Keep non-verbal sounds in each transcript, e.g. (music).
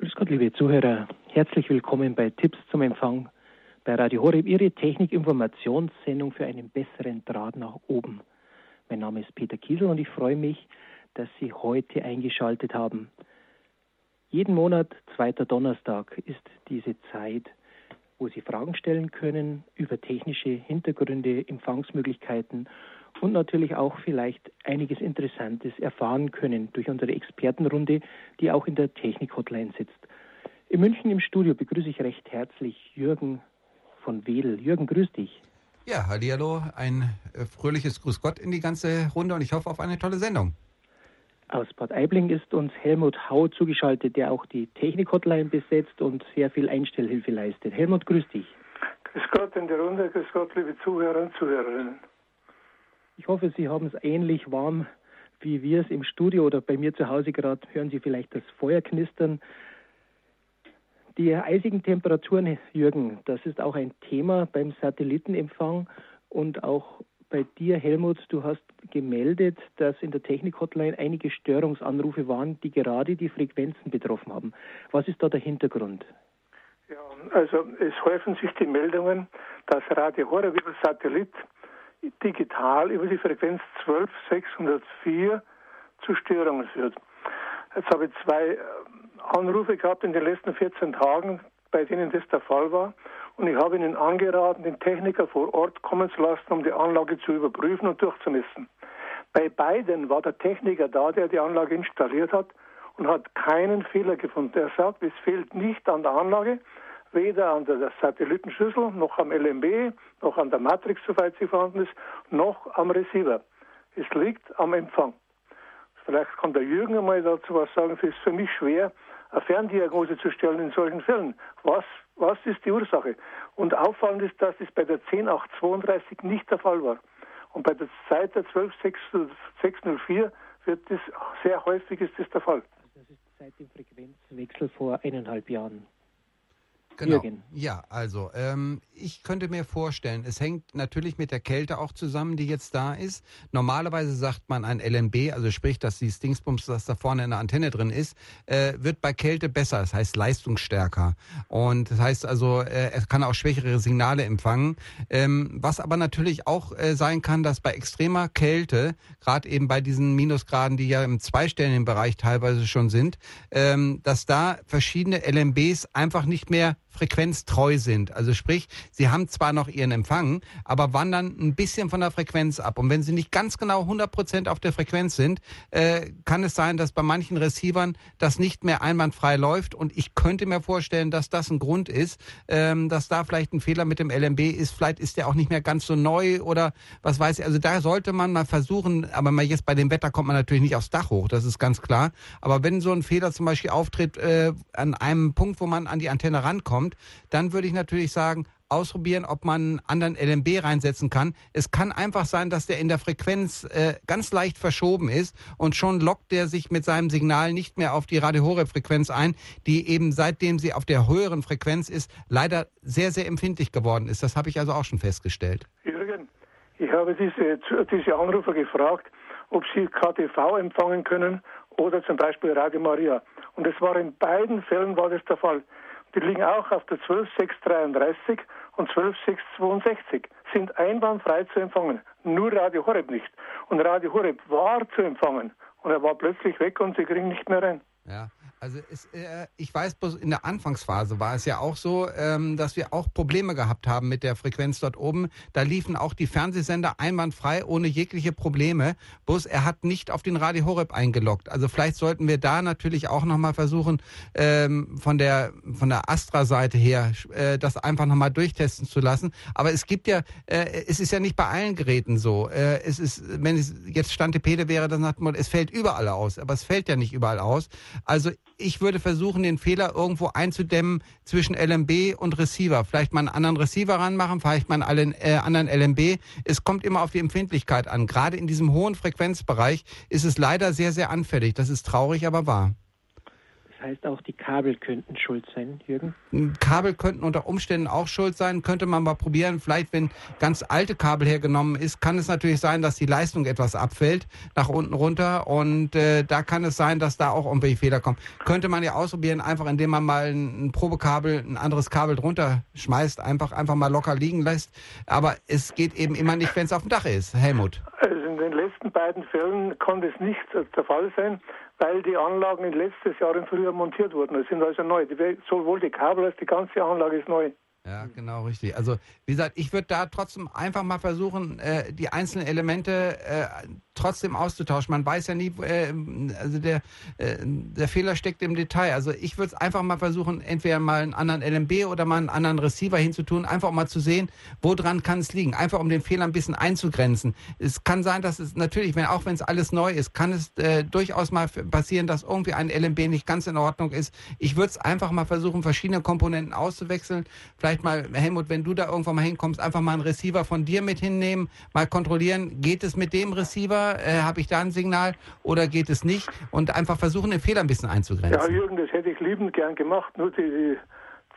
Grüß Gott, liebe Zuhörer. Herzlich willkommen bei Tipps zum Empfang bei Radio Horeb, Ihre Technik-Informationssendung für einen besseren Draht nach oben. Mein Name ist Peter Kiesel und ich freue mich, dass Sie heute eingeschaltet haben. Jeden Monat, zweiter Donnerstag, ist diese Zeit, wo Sie Fragen stellen können über technische Hintergründe, Empfangsmöglichkeiten und natürlich auch vielleicht einiges Interessantes erfahren können durch unsere Expertenrunde, die auch in der Technik-Hotline sitzt. In München im Studio begrüße ich recht herzlich Jürgen von Wedel. Jürgen, grüß dich. Ja, hallo, ein äh, fröhliches Grüß Gott in die ganze Runde und ich hoffe auf eine tolle Sendung. Aus Bad Aibling ist uns Helmut Hau zugeschaltet, der auch die Technik-Hotline besetzt und sehr viel Einstellhilfe leistet. Helmut, grüß dich. Grüß Gott in der Runde, grüß Gott, liebe Zuhörer und Zuhörerinnen. Ich hoffe, Sie haben es ähnlich warm, wie wir es im Studio oder bei mir zu Hause gerade. Hören Sie vielleicht das Feuer knistern. Die eisigen Temperaturen, Jürgen, das ist auch ein Thema beim Satellitenempfang und auch bei dir, Helmut, du hast gemeldet, dass in der Technik-Hotline einige Störungsanrufe waren, die gerade die Frequenzen betroffen haben. Was ist da der Hintergrund? Ja, also es häufen sich die Meldungen, dass Radio Horeb über Satellit digital über die Frequenz 12604 zu Störungen führt. Jetzt habe ich zwei äh, Anrufe gehabt in den letzten 14 Tagen, bei denen das der Fall war. Und ich habe Ihnen angeraten, den Techniker vor Ort kommen zu lassen, um die Anlage zu überprüfen und durchzumessen. Bei beiden war der Techniker da, der die Anlage installiert hat und hat keinen Fehler gefunden. Er sagt, es fehlt nicht an der Anlage, weder an der Satellitenschüssel, noch am LMB, noch an der Matrix, soweit sie vorhanden ist, noch am Receiver. Es liegt am Empfang. Vielleicht kann der Jürgen einmal dazu was sagen. Es ist für mich schwer, eine Ferndiagnose zu stellen in solchen Fällen. Was, was ist die Ursache? Und auffallend ist, dass es bei der 10832 nicht der Fall war. Und bei der Zeit der 12604 wird das sehr häufig ist das der Fall. Das ist seit dem Frequenzwechsel vor eineinhalb Jahren. Genau. Jürgen. Ja, also ähm, ich könnte mir vorstellen, es hängt natürlich mit der Kälte auch zusammen, die jetzt da ist. Normalerweise sagt man ein LNB, also sprich, dass die Stingsbums, das da vorne in der Antenne drin ist, äh, wird bei Kälte besser, das heißt leistungsstärker. Und das heißt also, äh, es kann auch schwächere Signale empfangen. Ähm, was aber natürlich auch äh, sein kann, dass bei extremer Kälte, gerade eben bei diesen Minusgraden, die ja im zweistelligen Bereich teilweise schon sind, ähm, dass da verschiedene LNBs einfach nicht mehr frequenztreu sind. Also sprich, sie haben zwar noch ihren Empfang, aber wandern ein bisschen von der Frequenz ab. Und wenn sie nicht ganz genau 100% auf der Frequenz sind, äh, kann es sein, dass bei manchen Receivern das nicht mehr einwandfrei läuft. Und ich könnte mir vorstellen, dass das ein Grund ist, ähm, dass da vielleicht ein Fehler mit dem LMB ist. Vielleicht ist der auch nicht mehr ganz so neu oder was weiß ich. Also da sollte man mal versuchen, aber mal jetzt bei dem Wetter kommt man natürlich nicht aufs Dach hoch, das ist ganz klar. Aber wenn so ein Fehler zum Beispiel auftritt äh, an einem Punkt, wo man an die Antenne rankommt, kommt, dann würde ich natürlich sagen, ausprobieren, ob man einen anderen LMB reinsetzen kann. Es kann einfach sein, dass der in der Frequenz äh, ganz leicht verschoben ist und schon lockt der sich mit seinem Signal nicht mehr auf die Radio Horeb Frequenz ein, die eben seitdem sie auf der höheren Frequenz ist, leider sehr, sehr empfindlich geworden ist. Das habe ich also auch schon festgestellt. Jürgen, ich habe diese, diese Anrufer gefragt, ob sie KTV empfangen können oder zum Beispiel Radio Maria. Und es war in beiden Fällen war das der Fall. Die liegen auch auf der 12633 und 12662, sind einwandfrei zu empfangen. Nur Radio Horeb nicht. Und Radio Horeb war zu empfangen. Und er war plötzlich weg und sie kriegen nicht mehr rein. Ja. Also es, äh, ich weiß, in der Anfangsphase war es ja auch so, ähm, dass wir auch Probleme gehabt haben mit der Frequenz dort oben. Da liefen auch die Fernsehsender einwandfrei, ohne jegliche Probleme. Bloß er hat nicht auf den Radio Horeb eingeloggt. Also vielleicht sollten wir da natürlich auch nochmal versuchen, ähm, von der von der Astra-Seite her äh, das einfach nochmal durchtesten zu lassen. Aber es gibt ja, äh, es ist ja nicht bei allen Geräten so. Äh, es ist, wenn es jetzt Stand Pede wäre, dann sagt man, es fällt überall aus. Aber es fällt ja nicht überall aus. Also ich würde versuchen, den Fehler irgendwo einzudämmen zwischen LMB und Receiver. Vielleicht mal einen anderen Receiver ranmachen, vielleicht mal einen äh, anderen LMB. Es kommt immer auf die Empfindlichkeit an. Gerade in diesem hohen Frequenzbereich ist es leider sehr, sehr anfällig. Das ist traurig, aber wahr. Das heißt auch, die Kabel könnten schuld sein, Jürgen? Kabel könnten unter Umständen auch schuld sein. Könnte man mal probieren. Vielleicht, wenn ganz alte Kabel hergenommen ist, kann es natürlich sein, dass die Leistung etwas abfällt, nach unten runter. Und äh, da kann es sein, dass da auch irgendwelche Fehler kommen. Könnte man ja ausprobieren, einfach indem man mal ein, ein Probekabel, ein anderes Kabel drunter schmeißt, einfach, einfach mal locker liegen lässt. Aber es geht eben immer nicht, wenn es auf dem Dach ist. Helmut. Also letzten beiden Fällen konnte es nicht der Fall sein weil die Anlagen in letztes Jahr im Frühjahr montiert wurden. Das sind also neu. Sowohl die Kabel als die ganze Anlage ist neu. Ja, genau, richtig. Also, wie gesagt, ich würde da trotzdem einfach mal versuchen, äh, die einzelnen Elemente äh, trotzdem auszutauschen. Man weiß ja nie, äh, also der, äh, der Fehler steckt im Detail. Also ich würde es einfach mal versuchen, entweder mal einen anderen LMB oder mal einen anderen Receiver hinzutun, einfach mal zu sehen, woran kann es liegen. Einfach um den Fehler ein bisschen einzugrenzen. Es kann sein, dass es natürlich, wenn auch wenn es alles neu ist, kann es äh, durchaus mal passieren, dass irgendwie ein LMB nicht ganz in Ordnung ist. Ich würde es einfach mal versuchen, verschiedene Komponenten auszuwechseln. Vielleicht mal, Helmut, wenn du da irgendwann mal hinkommst, einfach mal einen Receiver von dir mit hinnehmen, mal kontrollieren, geht es mit dem Receiver? Äh, Habe ich da ein Signal oder geht es nicht? Und einfach versuchen, den Fehler ein bisschen einzugrenzen. Ja, Jürgen, das hätte ich liebend gern gemacht, nur die, die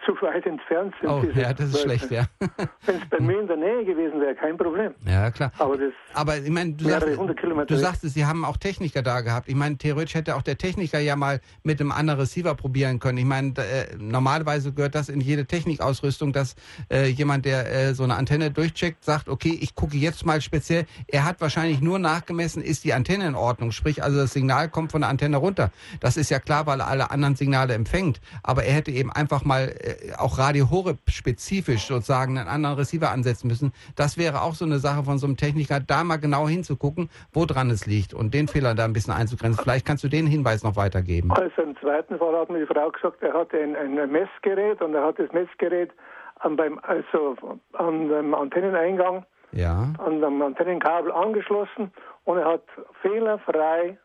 (laughs) zu weit entfernt sind. Oh, ja, das ist schlecht, ja. (laughs) Wenn es bei mir in der Nähe gewesen wäre, kein Problem. Ja, klar. Aber, das Aber ich meine, du, sagst, du sagst es, Sie haben auch Techniker da gehabt. Ich meine, theoretisch hätte auch der Techniker ja mal mit einem anderen Receiver probieren können. Ich meine, äh, normalerweise gehört das in jede Technikausrüstung, dass äh, jemand, der äh, so eine Antenne durchcheckt, sagt, okay, ich gucke jetzt mal speziell. Er hat wahrscheinlich nur nachgemessen, ist die Antenne in Ordnung. Sprich, also das Signal kommt von der Antenne runter. Das ist ja klar, weil er alle anderen Signale empfängt. Aber er hätte eben einfach mal äh, auch Radio Horeb spezifisch sozusagen einen anderen Receiver ansetzen müssen. Das wäre auch so eine Sache von so einem Techniker, da mal genau hinzugucken, woran es liegt und den Fehler da ein bisschen einzugrenzen. Vielleicht kannst du den Hinweis noch weitergeben. Also im zweiten Fall hat mir die Frau gesagt, er hatte ein, ein Messgerät und er hat das Messgerät an, beim, also an dem Antenneneingang, ja. an dem Antennenkabel angeschlossen und er hat fehlerfrei,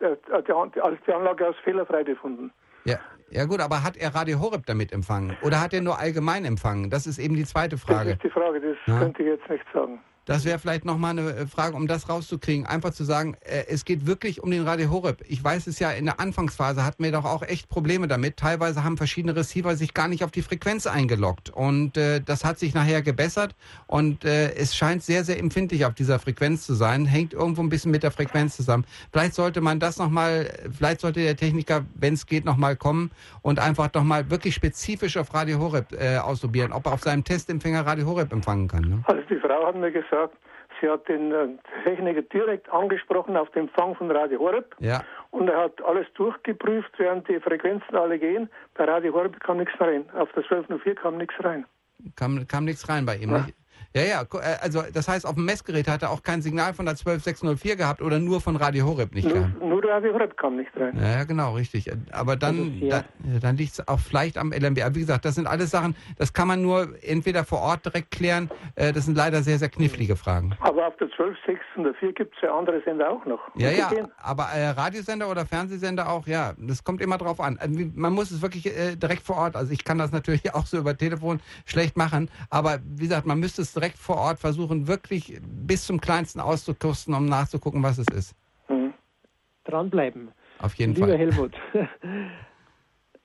als die Anlage als fehlerfrei gefunden. Ja, ja gut, aber hat er Radio Horeb damit empfangen oder hat er nur allgemein empfangen? Das ist eben die zweite Frage. Das ist die Frage, das ja? könnte ich jetzt nicht sagen. Das wäre vielleicht nochmal eine äh, Frage, um das rauszukriegen. Einfach zu sagen, äh, es geht wirklich um den Radio Horeb. Ich weiß es ja, in der Anfangsphase hatten wir doch auch echt Probleme damit. Teilweise haben verschiedene Receiver sich gar nicht auf die Frequenz eingeloggt. Und äh, das hat sich nachher gebessert. Und äh, es scheint sehr, sehr empfindlich auf dieser Frequenz zu sein. Hängt irgendwo ein bisschen mit der Frequenz zusammen. Vielleicht sollte man das nochmal, vielleicht sollte der Techniker, wenn es geht, nochmal kommen und einfach nochmal wirklich spezifisch auf Radio Horeb äh, ausprobieren, ob er auf seinem Testempfänger Radio Horeb empfangen kann. Ne? Also die Frau hat mir gesagt, gesagt, sie hat den äh, Techniker direkt angesprochen auf den Empfang von Radio Horeb. Ja. Und er hat alles durchgeprüft, während die Frequenzen alle gehen. Bei Radio Horeb kam nichts rein. Auf der 1204 kam nichts rein. Kam, kam nichts rein bei ihm. Ja. Ja, ja, äh, also das heißt, auf dem Messgerät hat er auch kein Signal von der 12604 gehabt oder nur von Radio Horeb nicht nur, gehabt? Nur Radio Horeb kam nicht rein. Ja, genau, richtig. Aber dann, dann, dann liegt es auch vielleicht am LMB. Aber wie gesagt, das sind alles Sachen, das kann man nur entweder vor Ort direkt klären. Äh, das sind leider sehr, sehr knifflige Fragen. Aber auf der 12604 gibt es ja andere Sender auch noch. Ja, ja, aber äh, Radiosender oder Fernsehsender auch, ja, das kommt immer drauf an. Also, man muss es wirklich äh, direkt vor Ort, also ich kann das natürlich (laughs) auch so über Telefon schlecht machen, aber wie gesagt, man müsste es direkt vor Ort versuchen, wirklich bis zum Kleinsten auszukosten, um nachzugucken, was es ist. Mhm. Dranbleiben. Auf jeden Lieber Fall. Lieber Helmut, (laughs)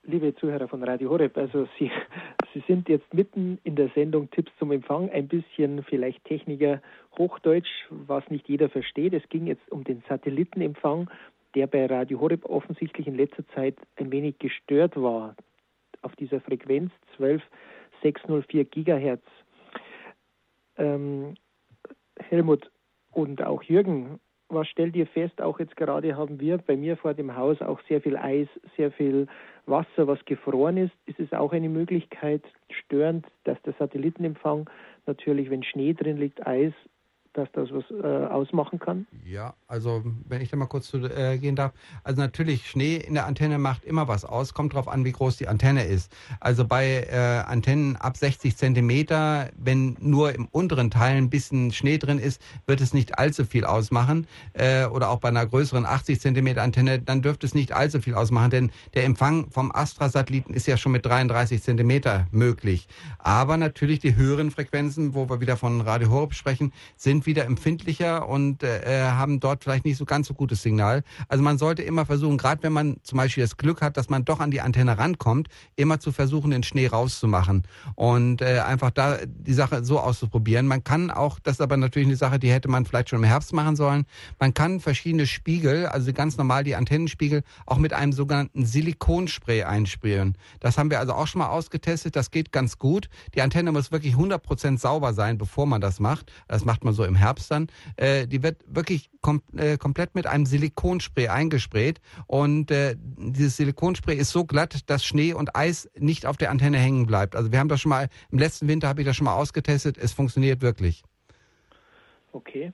liebe Zuhörer von Radio Horeb, also Sie, (laughs) Sie sind jetzt mitten in der Sendung Tipps zum Empfang, ein bisschen vielleicht Techniker Hochdeutsch, was nicht jeder versteht. Es ging jetzt um den Satellitenempfang, der bei Radio Horeb offensichtlich in letzter Zeit ein wenig gestört war. Auf dieser Frequenz 12604 Gigahertz ähm, Helmut und auch Jürgen, was stellt ihr fest? Auch jetzt gerade haben wir bei mir vor dem Haus auch sehr viel Eis, sehr viel Wasser, was gefroren ist. Ist es auch eine Möglichkeit störend, dass der Satellitenempfang natürlich, wenn Schnee drin liegt, Eis, dass das was äh, ausmachen kann? Ja, also wenn ich da mal kurz zu, äh, gehen darf. Also natürlich, Schnee in der Antenne macht immer was aus. Kommt drauf an, wie groß die Antenne ist. Also bei äh, Antennen ab 60 Zentimeter, wenn nur im unteren Teil ein bisschen Schnee drin ist, wird es nicht allzu viel ausmachen. Äh, oder auch bei einer größeren 80 Zentimeter Antenne, dann dürfte es nicht allzu viel ausmachen, denn der Empfang vom Astra-Satelliten ist ja schon mit 33 Zentimeter möglich. Aber natürlich die höheren Frequenzen, wo wir wieder von Radio Horeb sprechen, sind wieder empfindlicher und äh, haben dort vielleicht nicht so ganz so gutes Signal. Also man sollte immer versuchen, gerade wenn man zum Beispiel das Glück hat, dass man doch an die Antenne rankommt, immer zu versuchen, den Schnee rauszumachen und äh, einfach da die Sache so auszuprobieren. Man kann auch, das ist aber natürlich eine Sache, die hätte man vielleicht schon im Herbst machen sollen. Man kann verschiedene Spiegel, also ganz normal die Antennenspiegel, auch mit einem sogenannten Silikonspray einspielen. Das haben wir also auch schon mal ausgetestet. Das geht ganz gut. Die Antenne muss wirklich 100% sauber sein, bevor man das macht. Das macht man so im Herbst dann. Äh, die wird wirklich kom äh, komplett mit einem Silikonspray eingesprayt. Und äh, dieses Silikonspray ist so glatt, dass Schnee und Eis nicht auf der Antenne hängen bleibt. Also wir haben das schon mal, im letzten Winter habe ich das schon mal ausgetestet. Es funktioniert wirklich. Okay.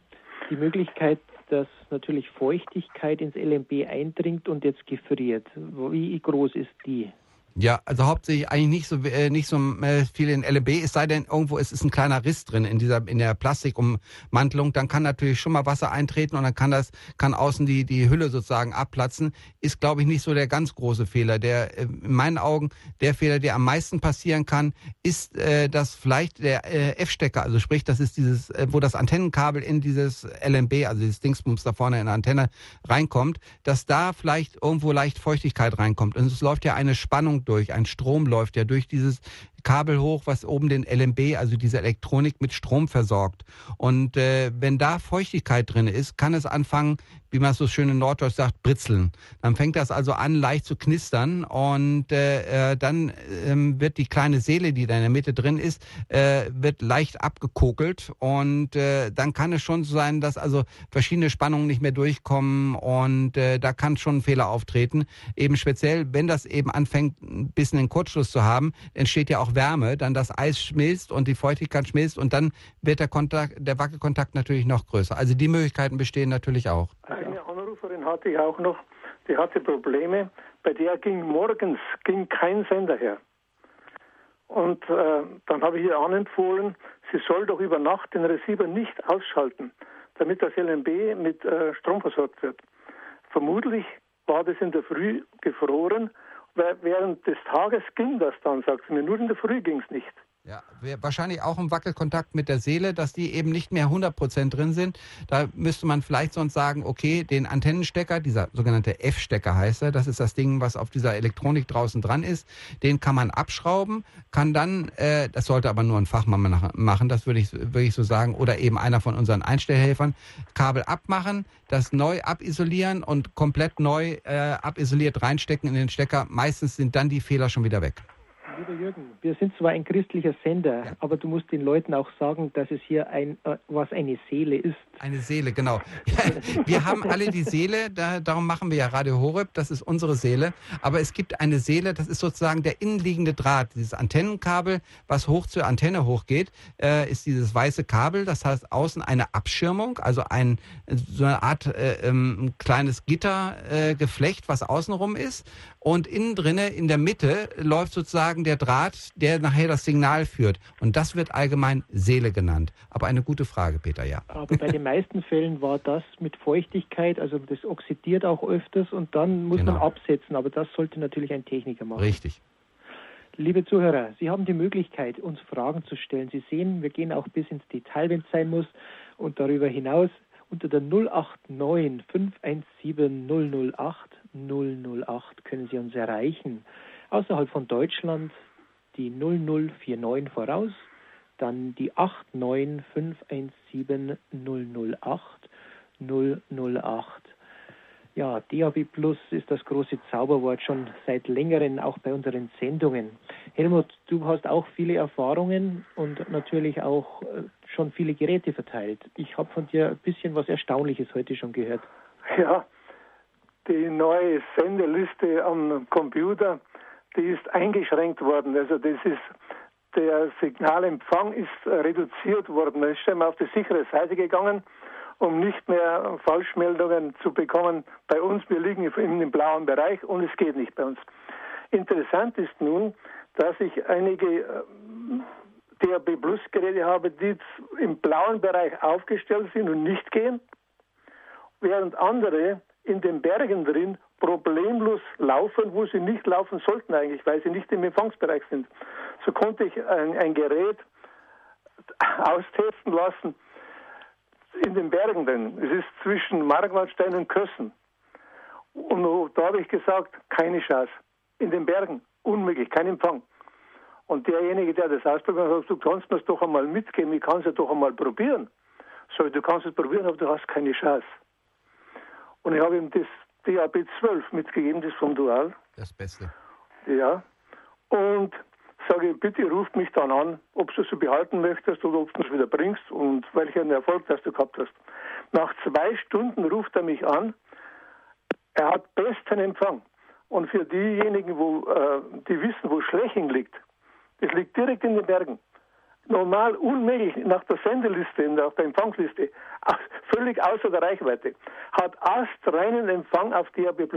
Die Möglichkeit, dass natürlich Feuchtigkeit ins LMB eindringt und jetzt gefriert. Wie groß ist die? Ja, also hauptsächlich eigentlich nicht so äh, nicht so äh, viel in LEB, es sei denn irgendwo es ist ein kleiner Riss drin in dieser in der Plastikummantelung, dann kann natürlich schon mal Wasser eintreten und dann kann das kann außen die die Hülle sozusagen abplatzen. Ist glaube ich nicht so der ganz große Fehler. Der äh, in meinen Augen der Fehler, der am meisten passieren kann, ist, äh, dass vielleicht der äh, F-Stecker, also sprich, das ist dieses, äh, wo das Antennenkabel in dieses LMB, also dieses Dingsbums da vorne in der Antenne reinkommt, dass da vielleicht irgendwo leicht Feuchtigkeit reinkommt und es läuft ja eine Spannung durch, ein Strom läuft ja durch dieses Kabel hoch, was oben den LMB, also diese Elektronik mit Strom versorgt. Und äh, wenn da Feuchtigkeit drin ist, kann es anfangen, wie man so schön in Norddeutsch sagt, britzeln. Dann fängt das also an, leicht zu knistern und äh, äh, dann äh, wird die kleine Seele, die da in der Mitte drin ist, äh, wird leicht abgekokelt und äh, dann kann es schon so sein, dass also verschiedene Spannungen nicht mehr durchkommen und äh, da kann schon ein Fehler auftreten. Eben speziell, wenn das eben anfängt, ein bisschen einen Kurzschluss zu haben, entsteht ja auch Wärme, dann das Eis schmilzt und die Feuchtigkeit schmilzt und dann wird der Kontakt, der Wackelkontakt natürlich noch größer. Also die Möglichkeiten bestehen natürlich auch. Eine Anruferin hatte ich auch noch, die hatte Probleme, bei der ging morgens ging kein Sender her. Und äh, dann habe ich ihr anempfohlen, sie soll doch über Nacht den Receiver nicht ausschalten, damit das LMB mit äh, Strom versorgt wird. Vermutlich war das in der Früh gefroren, weil während des Tages ging das dann, sagt sie mir, nur in der Früh ging es nicht. Ja, wahrscheinlich auch im Wackelkontakt mit der Seele, dass die eben nicht mehr 100% drin sind. Da müsste man vielleicht sonst sagen, okay, den Antennenstecker, dieser sogenannte F-Stecker heißt er, das ist das Ding, was auf dieser Elektronik draußen dran ist, den kann man abschrauben, kann dann, äh, das sollte aber nur ein Fachmann machen, das würde ich, würde ich so sagen, oder eben einer von unseren Einstellhelfern, Kabel abmachen, das neu abisolieren und komplett neu äh, abisoliert reinstecken in den Stecker. Meistens sind dann die Fehler schon wieder weg. Lieber Jürgen, wir sind zwar ein christlicher Sender, ja. aber du musst den Leuten auch sagen, dass es hier ein, äh, was eine Seele ist. Eine Seele, genau. (laughs) wir haben alle die Seele, da, darum machen wir ja Radio Horeb, das ist unsere Seele. Aber es gibt eine Seele, das ist sozusagen der innenliegende Draht, dieses Antennenkabel, was hoch zur Antenne hochgeht, äh, ist dieses weiße Kabel, das heißt außen eine Abschirmung, also ein, so eine Art äh, ähm, kleines Gittergeflecht, äh, was außenrum ist. Und innen drinne, in der Mitte, läuft sozusagen der Draht, der nachher das Signal führt. Und das wird allgemein Seele genannt. Aber eine gute Frage, Peter, ja. Aber bei den meisten Fällen war das mit Feuchtigkeit, also das oxidiert auch öfters und dann muss genau. man absetzen. Aber das sollte natürlich ein Techniker machen. Richtig. Liebe Zuhörer, Sie haben die Möglichkeit, uns Fragen zu stellen. Sie sehen, wir gehen auch bis ins Detail, wenn es sein muss. Und darüber hinaus unter der 089 517 008 008 können Sie uns erreichen. Außerhalb von Deutschland die 0049 voraus, dann die 89 517 008 008. Ja, DAB Plus ist das große Zauberwort schon seit längerem auch bei unseren Sendungen. Helmut, du hast auch viele Erfahrungen und natürlich auch äh, schon viele Geräte verteilt. Ich habe von dir ein bisschen was Erstaunliches heute schon gehört. Ja, die neue Sendeliste am Computer, die ist eingeschränkt worden. Also das ist der Signalempfang ist reduziert worden. Man ist schon mal auf die sichere Seite gegangen, um nicht mehr Falschmeldungen zu bekommen. Bei uns, wir liegen im blauen Bereich und es geht nicht bei uns. Interessant ist nun, dass ich einige äh, DAB Plus Geräte habe, die im blauen Bereich aufgestellt sind und nicht gehen, während andere in den Bergen drin problemlos laufen, wo sie nicht laufen sollten eigentlich, weil sie nicht im Empfangsbereich sind. So konnte ich ein, ein Gerät austesten lassen. In den Bergen drin. Es ist zwischen Markwaldstein und Kössen. Und da habe ich gesagt, keine Chance. In den Bergen, unmöglich, kein Empfang. Und derjenige, der das ausprobiert hat, sagt, du kannst mir es doch einmal mitgeben, ich kann es ja doch einmal probieren. So, du kannst es probieren, aber du hast keine Chance. Und ich habe ihm das DAB 12 mitgegeben, das vom Dual. Das Beste. Ja. Und sage, bitte ruft mich dann an, ob du so behalten möchtest oder ob du es wieder bringst und welchen Erfolg das du gehabt hast. Nach zwei Stunden ruft er mich an. Er hat besten Empfang. Und für diejenigen, wo, äh, die wissen, wo Schleching liegt, das liegt direkt in den Bergen. Normal unmöglich nach der Sendeliste, nach der Empfangsliste, (laughs) völlig außer der Reichweite. Hat astreinen Empfang auf DAB+.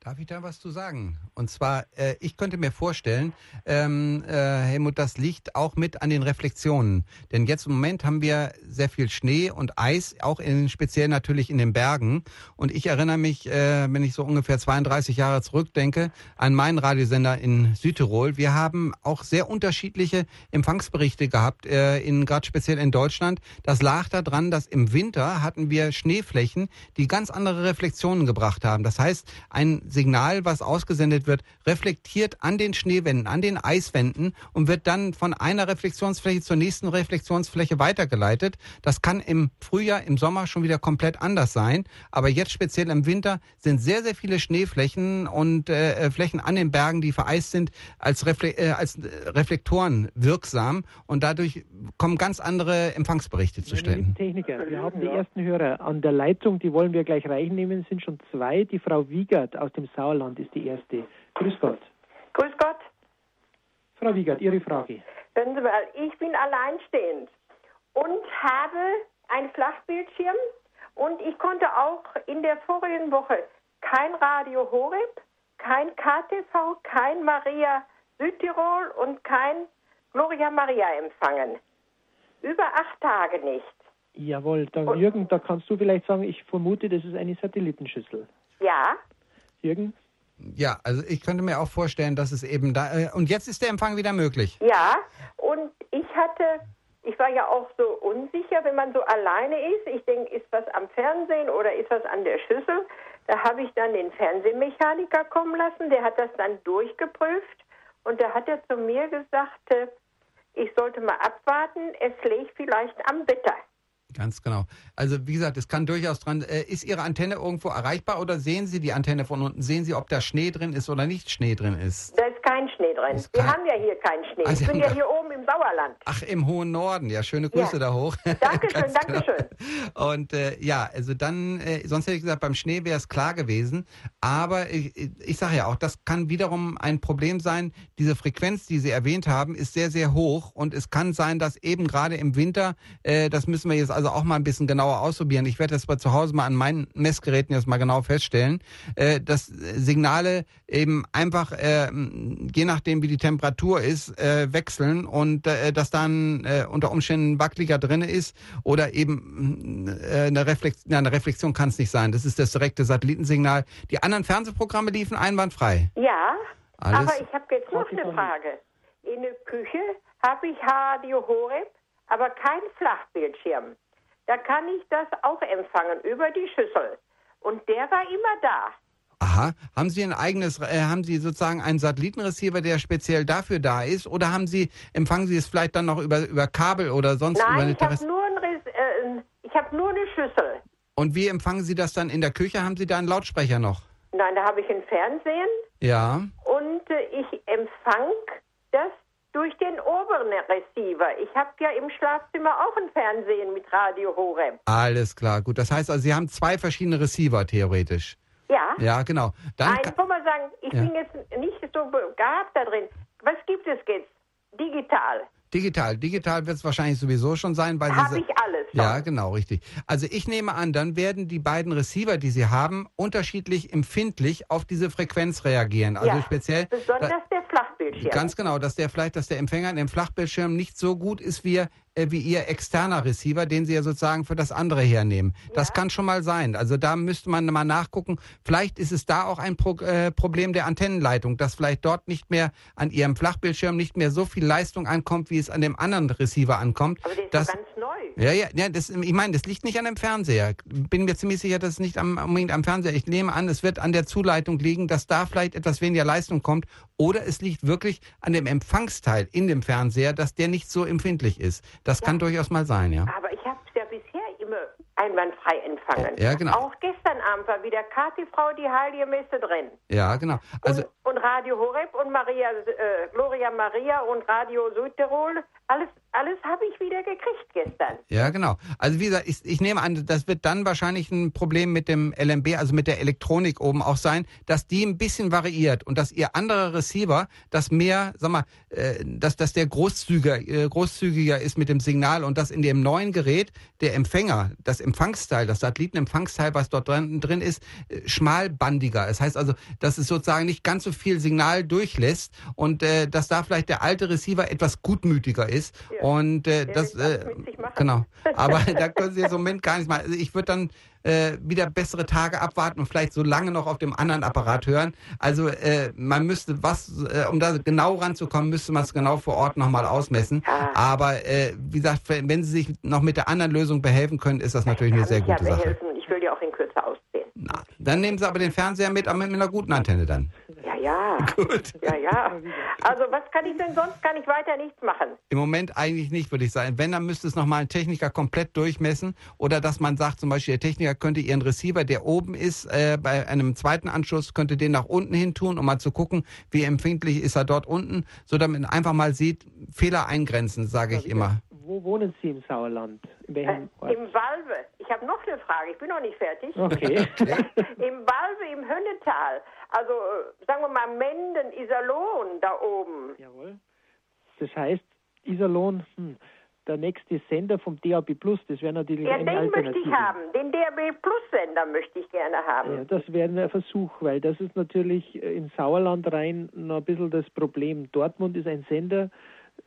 Darf ich da was zu sagen? Und zwar, äh, ich könnte mir vorstellen, ähm, äh, Helmut, das liegt auch mit an den Reflexionen. Denn jetzt im Moment haben wir sehr viel Schnee und Eis, auch in, speziell natürlich in den Bergen. Und ich erinnere mich, äh, wenn ich so ungefähr 32 Jahre zurückdenke, an meinen Radiosender in Südtirol. Wir haben auch sehr unterschiedliche Empfangsberichte gehabt, äh, in gerade speziell in Deutschland. Das lag daran, dass im Winter hatten wir Schneeflächen, die ganz andere Reflexionen gebracht haben. Das heißt, ein Signal, was ausgesendet wird, reflektiert an den Schneewänden, an den Eiswänden und wird dann von einer Reflexionsfläche zur nächsten Reflexionsfläche weitergeleitet. Das kann im Frühjahr, im Sommer schon wieder komplett anders sein. Aber jetzt speziell im Winter sind sehr, sehr viele Schneeflächen und äh, äh Flächen an den Bergen, die vereist sind, als, Refle äh, als Reflektoren wirksam. Und dadurch kommen ganz andere Empfangsberichte zustande. Techniker, wir haben die ersten Hörer an der Leitung, die wollen wir gleich reinnehmen, sind schon zwei. Die Frau Wiegert aus dem Sauerland ist die erste. Grüß Gott. Grüß Gott. Frau Wiegert, Ihre Frage. Hören Sie mal, ich bin alleinstehend und habe einen Flachbildschirm und ich konnte auch in der vorigen Woche kein Radio Horeb, kein KTV, kein Maria Südtirol und kein Gloria Maria empfangen. Über acht Tage nicht. Jawohl, da, Jürgen, da kannst du vielleicht sagen, ich vermute, das ist eine Satellitenschüssel. Ja. Jürgen? Ja, also ich könnte mir auch vorstellen, dass es eben da. Äh, und jetzt ist der Empfang wieder möglich. Ja, und ich hatte, ich war ja auch so unsicher, wenn man so alleine ist. Ich denke, ist was am Fernsehen oder ist was an der Schüssel? Da habe ich dann den Fernsehmechaniker kommen lassen, der hat das dann durchgeprüft und da hat er zu mir gesagt, äh, ich sollte mal abwarten, es liegt vielleicht am Wetter. Ganz genau. Also wie gesagt, es kann durchaus dran. Äh, ist Ihre Antenne irgendwo erreichbar oder sehen Sie die Antenne von unten? Sehen Sie, ob da Schnee drin ist oder nicht Schnee drin ist? Da ist kein Schnee drin. Ist Wir kein... haben ja hier keinen Schnee. Also ich bin ja (laughs) hier oben im Sauerland. Ach, im hohen Norden. Ja, schöne Grüße ja. da hoch. (laughs) Dankeschön, Dankeschön. Genau. Und äh, ja, also dann, äh, sonst hätte ich gesagt, beim Schnee wäre es klar gewesen. Aber ich, ich sage ja auch, das kann wiederum ein Problem sein. Diese Frequenz, die Sie erwähnt haben, ist sehr, sehr hoch. Und es kann sein, dass eben gerade im Winter, äh, das müssen wir jetzt also auch mal ein bisschen genauer ausprobieren. Ich werde das bei zu Hause mal an meinen Messgeräten jetzt mal genau feststellen, äh, dass Signale eben einfach, äh, je nachdem wie die Temperatur ist, äh, wechseln und äh, dass dann äh, unter Umständen wackeliger drin ist oder eben äh, eine, Reflexion, eine Reflexion kann es nicht sein. Das ist das direkte Satellitensignal. Die anderen Fernsehprogramme liefen einwandfrei. Ja, Alles? aber ich habe jetzt noch eine Frage. In der Küche habe ich Radio Horeb, aber kein Flachbildschirm. Da kann ich das auch empfangen über die Schüssel. Und der war immer da. Aha. Haben Sie ein eigenes, äh, haben Sie sozusagen einen Satellitenreceiver, der speziell dafür da ist? Oder haben Sie, empfangen Sie es vielleicht dann noch über, über Kabel oder sonst Nein, über eine ich habe nur, ein, äh, ich hab nur eine Schüssel. Und wie empfangen Sie das dann in der Küche? Haben Sie da einen Lautsprecher noch? Nein, da habe ich ein Fernsehen. Ja. Und äh, ich empfang das durch den oberen Receiver. Ich habe ja im Schlafzimmer auch ein Fernsehen mit Radio Horeb. Alles klar, gut. Das heißt also, Sie haben zwei verschiedene Receiver theoretisch. Ja. Ja, genau. Dann Ein, kann, mal sagen, ich ja. bin jetzt nicht so begabt da drin. Was gibt es jetzt? Digital. Digital. Digital wird es wahrscheinlich sowieso schon sein, weil Habe ich alles. Schon. Ja, genau, richtig. Also ich nehme an, dann werden die beiden Receiver, die Sie haben, unterschiedlich empfindlich auf diese Frequenz reagieren. Also ja, speziell. Besonders da, der Flachbildschirm. Ganz genau, dass der vielleicht, dass der Empfänger in dem Flachbildschirm nicht so gut ist wie äh, wie Ihr externer Receiver, den Sie ja sozusagen für das andere hernehmen. Ja. Das kann schon mal sein. Also da müsste man mal nachgucken. Vielleicht ist es da auch ein Pro äh, Problem der Antennenleitung, dass vielleicht dort nicht mehr an Ihrem Flachbildschirm nicht mehr so viel Leistung ankommt, wie es an dem anderen Receiver ankommt. Aber der ist das, ganz neu. Ja, ja, ja das, ich meine, das liegt nicht an dem Fernseher. Bin mir ziemlich sicher, dass es nicht am, unbedingt am Fernseher. Ich nehme an, es wird an der Zuleitung liegen, dass da vielleicht etwas weniger Leistung kommt. Oder es liegt wirklich an dem Empfangsteil in dem Fernseher, dass der nicht so empfindlich ist. Das ja. kann durchaus mal sein, ja. Aber ich habe es ja bisher immer einwandfrei empfangen. Ja, genau. Auch gestern Abend war wieder Kathi Frau die Heilige Messe drin. Ja, genau. Also und, und Radio Horeb und Maria, äh, Gloria Maria und Radio Südtirol alles, alles habe ich wieder gekriegt gestern. Ja, genau. Also wie gesagt, ich, ich, nehme an, das wird dann wahrscheinlich ein Problem mit dem LMB, also mit der Elektronik oben auch sein, dass die ein bisschen variiert und dass ihr anderer Receiver das mehr, sag mal, äh, dass, dass der großzügiger, äh, großzügiger ist mit dem Signal und dass in dem neuen Gerät der Empfänger, das Empfangsteil, das Satellitenempfangsteil, was dort drin, drin ist, äh, schmalbandiger. Das heißt also, dass es sozusagen nicht ganz so viel Signal durchlässt und dass da vielleicht der alte Receiver etwas gutmütiger ist ist. Ja. Und äh, das, äh, genau. (laughs) Aber da können Sie jetzt im Moment gar nicht mal. Also ich würde dann äh, wieder bessere Tage abwarten und vielleicht so lange noch auf dem anderen Apparat hören. Also äh, man müsste was, äh, um da genau ranzukommen, müsste man es genau vor Ort nochmal ausmessen. Ja. Aber äh, wie gesagt, wenn Sie sich noch mit der anderen Lösung behelfen können, ist das natürlich eine sehr gute Sache. Ich will ja auch in Kürze ausziehen. Na, dann nehmen Sie aber den Fernseher mit, aber mit einer guten Antenne dann ja. (laughs) Gut. Ja, ja. Also was kann ich denn sonst? Kann ich weiter nichts machen? Im Moment eigentlich nicht, würde ich sagen. Wenn, dann müsste es nochmal ein Techniker komplett durchmessen. Oder dass man sagt, zum Beispiel, der Techniker könnte ihren Receiver, der oben ist, äh, bei einem zweiten Anschluss, könnte den nach unten hin tun, um mal zu gucken, wie empfindlich ist er dort unten, so damit man einfach mal sieht, Fehler eingrenzen, sage ich immer. Wo wohnen Sie im Sauerland? In welchem äh, Im Walve. Ich habe noch eine Frage, ich bin noch nicht fertig. Okay. (laughs) Im Walve, im Hönnetal. Also äh, sagen wir mal Menden, Iserlohn da oben. Jawohl. Das heißt, Iserlohn, hm, der nächste Sender vom DAB Plus, das wäre natürlich ja, eine den Alternative. möchte ich haben. Den DAB Plus Sender möchte ich gerne haben. Ja, das wäre ein Versuch, weil das ist natürlich äh, in Sauerland rein noch ein bisschen das Problem. Dortmund ist ein Sender,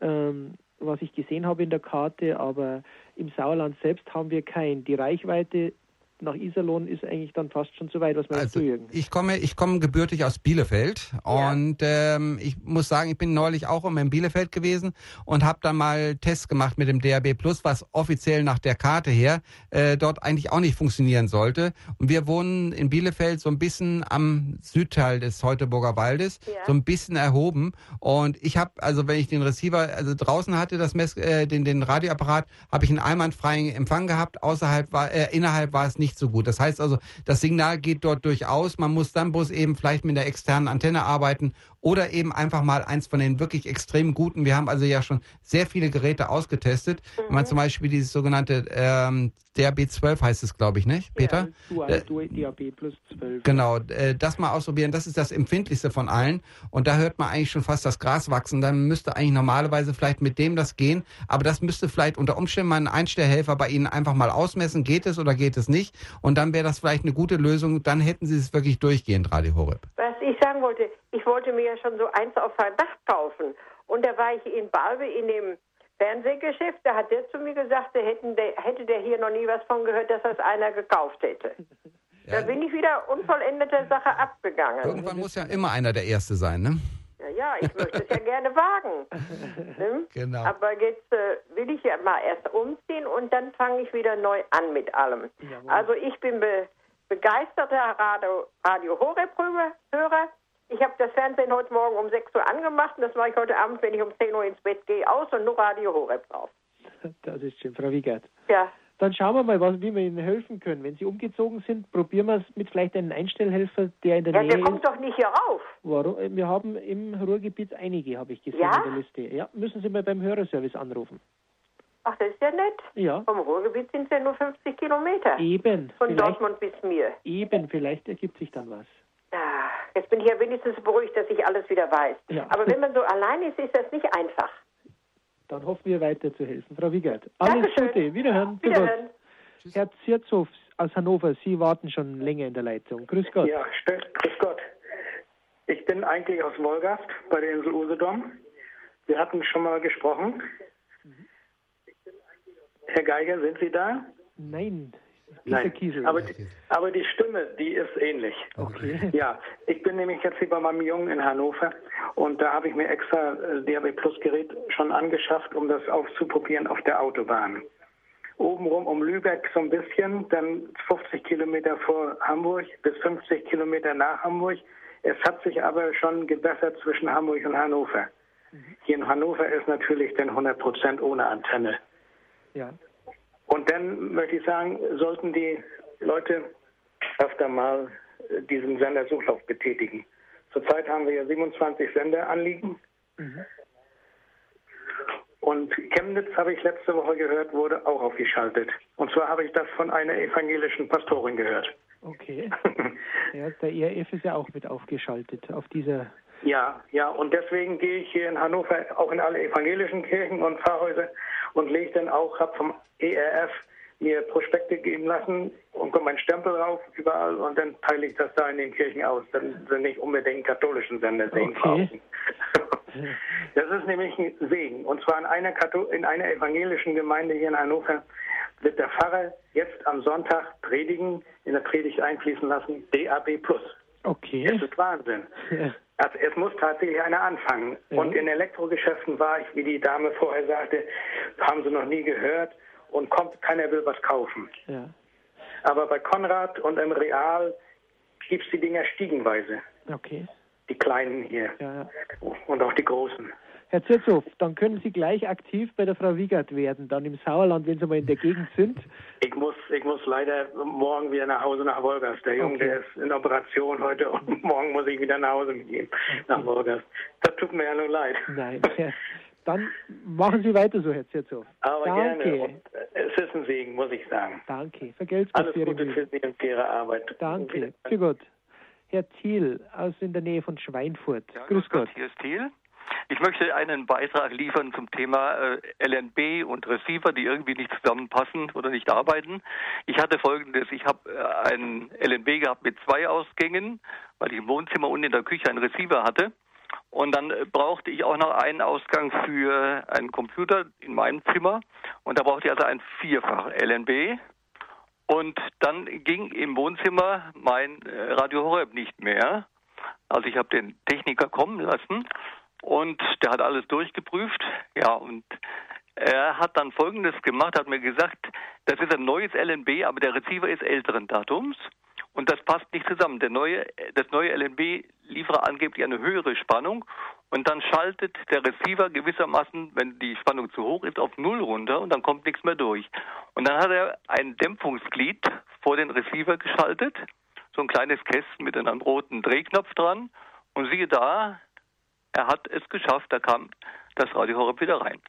ähm, was ich gesehen habe in der Karte, aber im Sauerland selbst haben wir keinen. Die Reichweite nach Iserlohn ist eigentlich dann fast schon zu weit, was man also Ich komme, ich komme gebürtig aus Bielefeld ja. und ähm, ich muss sagen, ich bin neulich auch in Bielefeld gewesen und habe dann mal Tests gemacht mit dem DAB Plus, was offiziell nach der Karte her äh, dort eigentlich auch nicht funktionieren sollte. Und wir wohnen in Bielefeld so ein bisschen am Südteil des Teutoburger Waldes, ja. so ein bisschen erhoben. Und ich habe, also wenn ich den Receiver, also draußen hatte das Mess, äh, den, den Radioapparat, habe ich einen einwandfreien Empfang gehabt. Außerhalb war, äh, innerhalb war es nicht nicht so gut. Das heißt also, das Signal geht dort durchaus. Man muss dann bloß eben vielleicht mit der externen Antenne arbeiten oder eben einfach mal eins von den wirklich extrem guten. Wir haben also ja schon sehr viele Geräte ausgetestet. Mhm. Wenn man zum Beispiel dieses sogenannte ähm, DAB12 heißt es, glaube ich, nicht, Peter? Ja, Dual, Dual DAB plus 12. Genau, äh, das mal ausprobieren. Das ist das empfindlichste von allen. Und da hört man eigentlich schon fast das Gras wachsen. Dann müsste eigentlich normalerweise vielleicht mit dem das gehen. Aber das müsste vielleicht unter Umständen mal ein Einstellhelfer bei Ihnen einfach mal ausmessen. Geht es oder geht es nicht? Und dann wäre das vielleicht eine gute Lösung. Dann hätten Sie es wirklich durchgehend, Radio Horeb. Was ich sagen wollte, ich wollte mir ja schon so eins auf Verdacht kaufen. Und da war ich in Balve in dem Fernsehgeschäft, da hat der zu mir gesagt, der hätten der, hätte der hier noch nie was von gehört, dass das einer gekauft hätte. Ja. Da bin ich wieder unvollendeter Sache abgegangen. Irgendwann muss ja immer einer der Erste sein, ne? Ja, ja, ich möchte es ja gerne wagen. (laughs) Ne? Genau. Aber jetzt äh, will ich ja mal erst umziehen und dann fange ich wieder neu an mit allem. Jawohl. Also ich bin be begeisterter Radio, Radio Horeb-Hörer ich habe das Fernsehen heute Morgen um 6 Uhr angemacht und das mache ich heute Abend, wenn ich um 10 Uhr ins Bett gehe, aus und nur Radio Horeb drauf. Das ist schön, Frau Wiegert. Ja. Dann schauen wir mal, was, wie wir Ihnen helfen können. Wenn Sie umgezogen sind, probieren wir es mit vielleicht einem Einstellhelfer, der in der ja, Nähe ist. Ja, der kommt doch nicht hier rauf. Warum? Wir haben im Ruhrgebiet einige, habe ich gesehen ja? in der Liste. Ja, müssen Sie mal beim Hörerservice anrufen. Ach, das ist ja nett. Ja. Vom Ruhrgebiet sind es ja nur 50 Kilometer. Eben. Von Dortmund bis mir. Eben, vielleicht ergibt sich dann was. Ja, jetzt bin ich ja wenigstens beruhigt, dass ich alles wieder weiß. Ja. Aber wenn man so allein ist, ist das nicht einfach. Dann hoffen wir weiter zu helfen. Frau Wiegert, alles Dankeschön. Gute. Wiederhören. Wiederhören. Herr Zierzow aus Hannover, Sie warten schon länger in der Leitung. Grüß Gott. Ja, grüß Gott. Ich bin eigentlich aus Wolgast bei der Insel Usedom. Wir hatten schon mal gesprochen. Mhm. Herr Geiger, sind Sie da? Nein, Nein. Aber, die, aber die Stimme, die ist ähnlich. Okay. (laughs) Ja, ich bin nämlich jetzt hier bei meinem Jungen in Hannover und da habe ich mir extra äh, DAB Plus Gerät schon angeschafft, um das auszuprobieren auf der Autobahn. obenrum um Lübeck so ein bisschen, dann 50 Kilometer vor Hamburg bis 50 Kilometer nach Hamburg. Es hat sich aber schon gebessert zwischen Hamburg und Hannover. Mhm. Hier in Hannover ist natürlich dann 100 Prozent ohne Antenne. Ja. Und dann möchte ich sagen, sollten die Leute öfter mal äh, diesen Sendersuchlauf betätigen. Zurzeit haben wir ja 27 Sender anliegen. Mhm. Und Chemnitz, habe ich letzte Woche gehört, wurde auch aufgeschaltet. Und zwar habe ich das von einer evangelischen Pastorin gehört. Okay. (laughs) ja, der ERF ist ja auch mit aufgeschaltet auf dieser. Ja, ja, und deswegen gehe ich hier in Hannover auch in alle evangelischen Kirchen und Pfarrhäuser und lege dann auch, habe vom ERF mir Prospekte geben lassen und kommt mein Stempel drauf überall und dann teile ich das da in den Kirchen aus. Dann sind nicht unbedingt katholischen Sender sehen okay. (laughs) Das ist nämlich ein Segen. Und zwar in einer, in einer evangelischen Gemeinde hier in Hannover wird der Pfarrer jetzt am Sonntag predigen, in der Predigt einfließen lassen, DAB+. Okay. Das ist Wahnsinn. Ja. Also es muss tatsächlich einer anfangen. Ja. Und in Elektrogeschäften war ich, wie die Dame vorher sagte, haben sie noch nie gehört und kommt, keiner will was kaufen. Ja. Aber bei Konrad und im Real gibt es die Dinger stiegenweise. Okay. Die kleinen hier. Ja, und auch die großen. Herr Zirzow, dann können Sie gleich aktiv bei der Frau Wiegert werden, dann im Sauerland, wenn Sie mal in der Gegend sind. Ich muss, ich muss leider morgen wieder nach Hause nach Wolgast. Der Junge, okay. der ist in Operation heute und (laughs) morgen muss ich wieder nach Hause mit ihm nach Wolgast. Das tut mir ja nur leid. Nein, dann machen Sie weiter so, Herr Zirzow. Aber Danke. gerne. Und es ist ein Segen, muss ich sagen. Danke. Vergelt's Alles Gute für Sie und für Ihre Arbeit. Danke. Sehr gut. Herr Thiel aus in der Nähe von Schweinfurt. Ja, grüß, Gott. Gott. Hier ist Thiel. Ich möchte einen Beitrag liefern zum Thema äh, LNB und Receiver, die irgendwie nicht zusammenpassen oder nicht arbeiten. Ich hatte folgendes, ich habe äh, einen LNB gehabt mit zwei Ausgängen, weil ich im Wohnzimmer und in der Küche einen Receiver hatte. Und dann äh, brauchte ich auch noch einen Ausgang für einen Computer in meinem Zimmer. Und da brauchte ich also ein vierfach LNB. Und dann ging im Wohnzimmer mein Radio Horeb nicht mehr. Also ich habe den Techniker kommen lassen und der hat alles durchgeprüft. Ja, und er hat dann Folgendes gemacht, hat mir gesagt, das ist ein neues LNB, aber der Receiver ist älteren Datums. Und das passt nicht zusammen. Der neue, das neue LNB liefere angeblich eine höhere Spannung und dann schaltet der Receiver gewissermaßen, wenn die Spannung zu hoch ist, auf Null runter und dann kommt nichts mehr durch. Und dann hat er ein Dämpfungsglied vor den Receiver geschaltet, so ein kleines Kästchen mit einem roten Drehknopf dran und siehe da, er hat es geschafft, da kam das Radio Horeb wieder rein.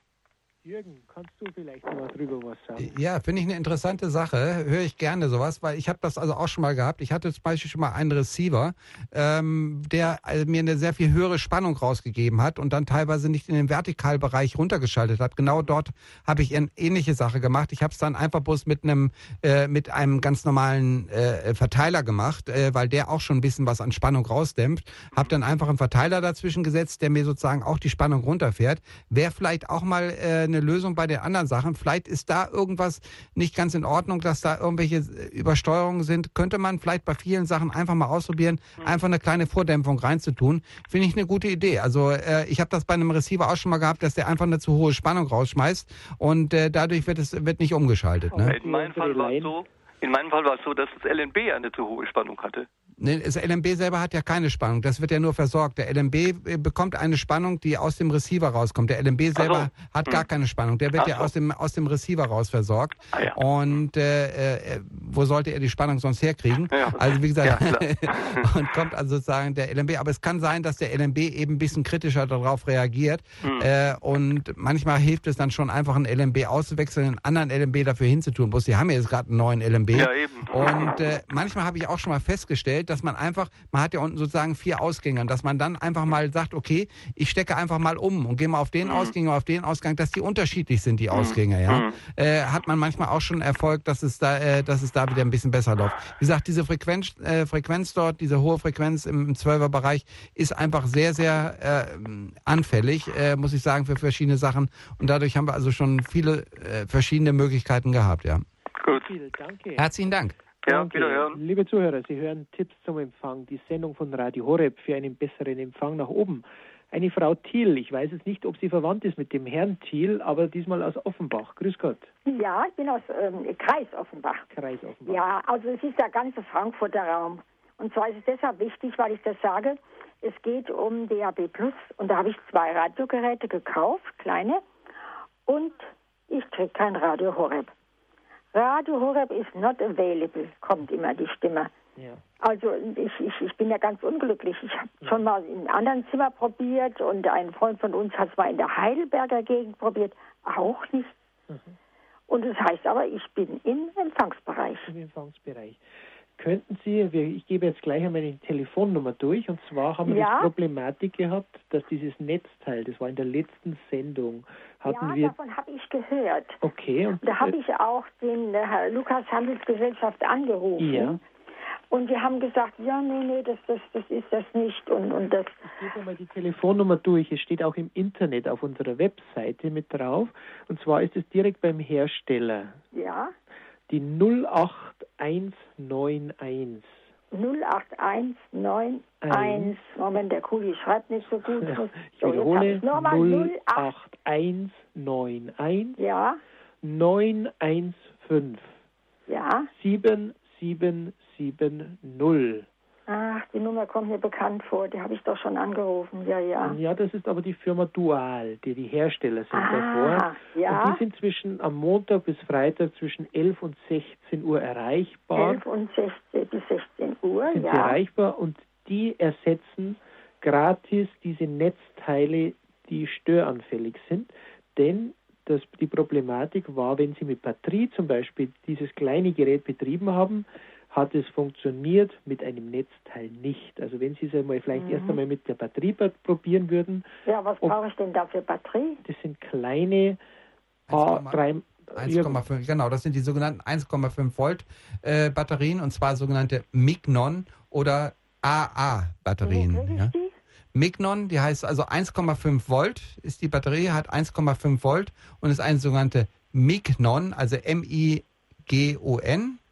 Jürgen, kannst du vielleicht mal drüber was sagen? Ja, finde ich eine interessante Sache. Höre ich gerne sowas, weil ich habe das also auch schon mal gehabt. Ich hatte zum Beispiel schon mal einen Receiver, ähm, der also mir eine sehr viel höhere Spannung rausgegeben hat und dann teilweise nicht in den Vertikalbereich runtergeschaltet hat. Genau dort habe ich eine ähnliche Sache gemacht. Ich habe es dann einfach bloß mit einem äh, mit einem ganz normalen äh, Verteiler gemacht, äh, weil der auch schon ein bisschen was an Spannung rausdämpft. Habe dann einfach einen Verteiler dazwischen gesetzt, der mir sozusagen auch die Spannung runterfährt. Wäre vielleicht auch mal äh, eine Lösung bei den anderen Sachen. Vielleicht ist da irgendwas nicht ganz in Ordnung, dass da irgendwelche Übersteuerungen sind. Könnte man vielleicht bei vielen Sachen einfach mal ausprobieren, mhm. einfach eine kleine Vordämpfung reinzutun. Finde ich eine gute Idee. Also äh, ich habe das bei einem Receiver auch schon mal gehabt, dass der einfach eine zu hohe Spannung rausschmeißt und äh, dadurch wird es wird nicht umgeschaltet. Ne? In meinem Fall war es so, in meinem Fall war es so, dass das LNB eine zu hohe Spannung hatte. Das LMB selber hat ja keine Spannung. Das wird ja nur versorgt. Der LMB äh, bekommt eine Spannung, die aus dem Receiver rauskommt. Der LMB selber so. hat hm. gar keine Spannung. Der wird Ach ja so. aus dem, aus dem Receiver raus versorgt. Ah, ja. Und äh, äh, wo sollte er die Spannung sonst herkriegen? Ja. Also wie gesagt, (laughs) und kommt also sozusagen der LMB. Aber es kann sein, dass der LMB eben ein bisschen kritischer darauf reagiert. Hm. Äh, und manchmal hilft es dann schon einfach, einen LMB auszuwechseln, einen anderen LMB dafür hinzutun. Bloß sie haben ja jetzt gerade einen neuen LMB. Ja, eben. Und äh, manchmal habe ich auch schon mal festgestellt, dass man einfach, man hat ja unten sozusagen vier Ausgänge, dass man dann einfach mal sagt, okay, ich stecke einfach mal um und gehe mal auf den mhm. Ausgang auf den Ausgang, dass die unterschiedlich sind, die mhm. Ausgänge, ja. Mhm. Äh, hat man manchmal auch schon Erfolg, dass es da, äh, dass es da wieder ein bisschen besser läuft. Wie gesagt, diese Frequenz, äh, Frequenz dort, diese hohe Frequenz im, im 12er Bereich ist einfach sehr, sehr äh, anfällig, äh, muss ich sagen, für verschiedene Sachen. Und dadurch haben wir also schon viele äh, verschiedene Möglichkeiten gehabt, ja. Gut. Danke. Herzlichen Dank. Ja, wiederhören. Liebe Zuhörer, Sie hören Tipps zum Empfang, die Sendung von Radio Horeb für einen besseren Empfang nach oben. eine Frau Thiel. Ich weiß jetzt nicht, ob sie verwandt ist mit dem Herrn Thiel, aber diesmal aus Offenbach. Grüß Gott. Ja, ich bin aus ähm, Kreis Offenbach. Kreis Offenbach. Ja, also es ist der ganze Frankfurter Raum. Und zwar ist es deshalb wichtig, weil ich das sage, es geht um DAB Plus und da habe ich zwei Radiogeräte gekauft, kleine, und ich kriege kein Radio Horeb. Radio Horeb is not available, kommt immer die Stimme. Ja. Also ich, ich, ich bin ja ganz unglücklich. Ich habe ja. schon mal in einem anderen Zimmer probiert und ein Freund von uns hat es mal in der Heidelberger Gegend probiert, auch nicht. Mhm. Und das heißt aber, ich bin im Empfangsbereich. Im Empfangsbereich. Könnten Sie, ich gebe jetzt gleich einmal die Telefonnummer durch, und zwar haben wir ja. die Problematik gehabt, dass dieses Netzteil, das war in der letzten Sendung, hatten ja, wir... davon habe ich gehört. Okay. Und da habe ich auch den Herr Lukas Handelsgesellschaft angerufen. Ja. Und die haben gesagt, ja, nee, nee, das, das, das ist das nicht. Und, und das ich gebe mal die Telefonnummer durch. Es steht auch im Internet auf unserer Webseite mit drauf. Und zwar ist es direkt beim Hersteller. Ja. Die 08191. 08191. Moment, der Kuli schreibt nicht so gut. Ja, ich wiederhole. So, 08191. Ja. 915. Ja. 777 770. Ach, die Nummer kommt mir bekannt vor, die habe ich doch schon angerufen, ja, ja. Ja, das ist aber die Firma Dual, die die Hersteller sind ah, davor. Ja. Und die sind zwischen am Montag bis Freitag zwischen 11 und 16 Uhr erreichbar. 11 und 16 bis 16 Uhr, sind ja. Sie erreichbar und die ersetzen gratis diese Netzteile, die störanfällig sind, denn das, die Problematik war, wenn Sie mit Batterie zum Beispiel dieses kleine Gerät betrieben haben, hat es funktioniert mit einem Netzteil nicht. Also wenn Sie es einmal vielleicht mhm. erst einmal mit der Batterie probieren würden. Ja, was brauche ich denn da für Batterie? Das sind kleine 1,5 1,5, genau, das sind die sogenannten 1,5 Volt äh, Batterien und zwar sogenannte Mignon oder AA Batterien. Ja. Mignon, die heißt also 1,5 Volt ist die Batterie, hat 1,5 Volt und ist eine sogenannte Mignon, also M-I-G-O-N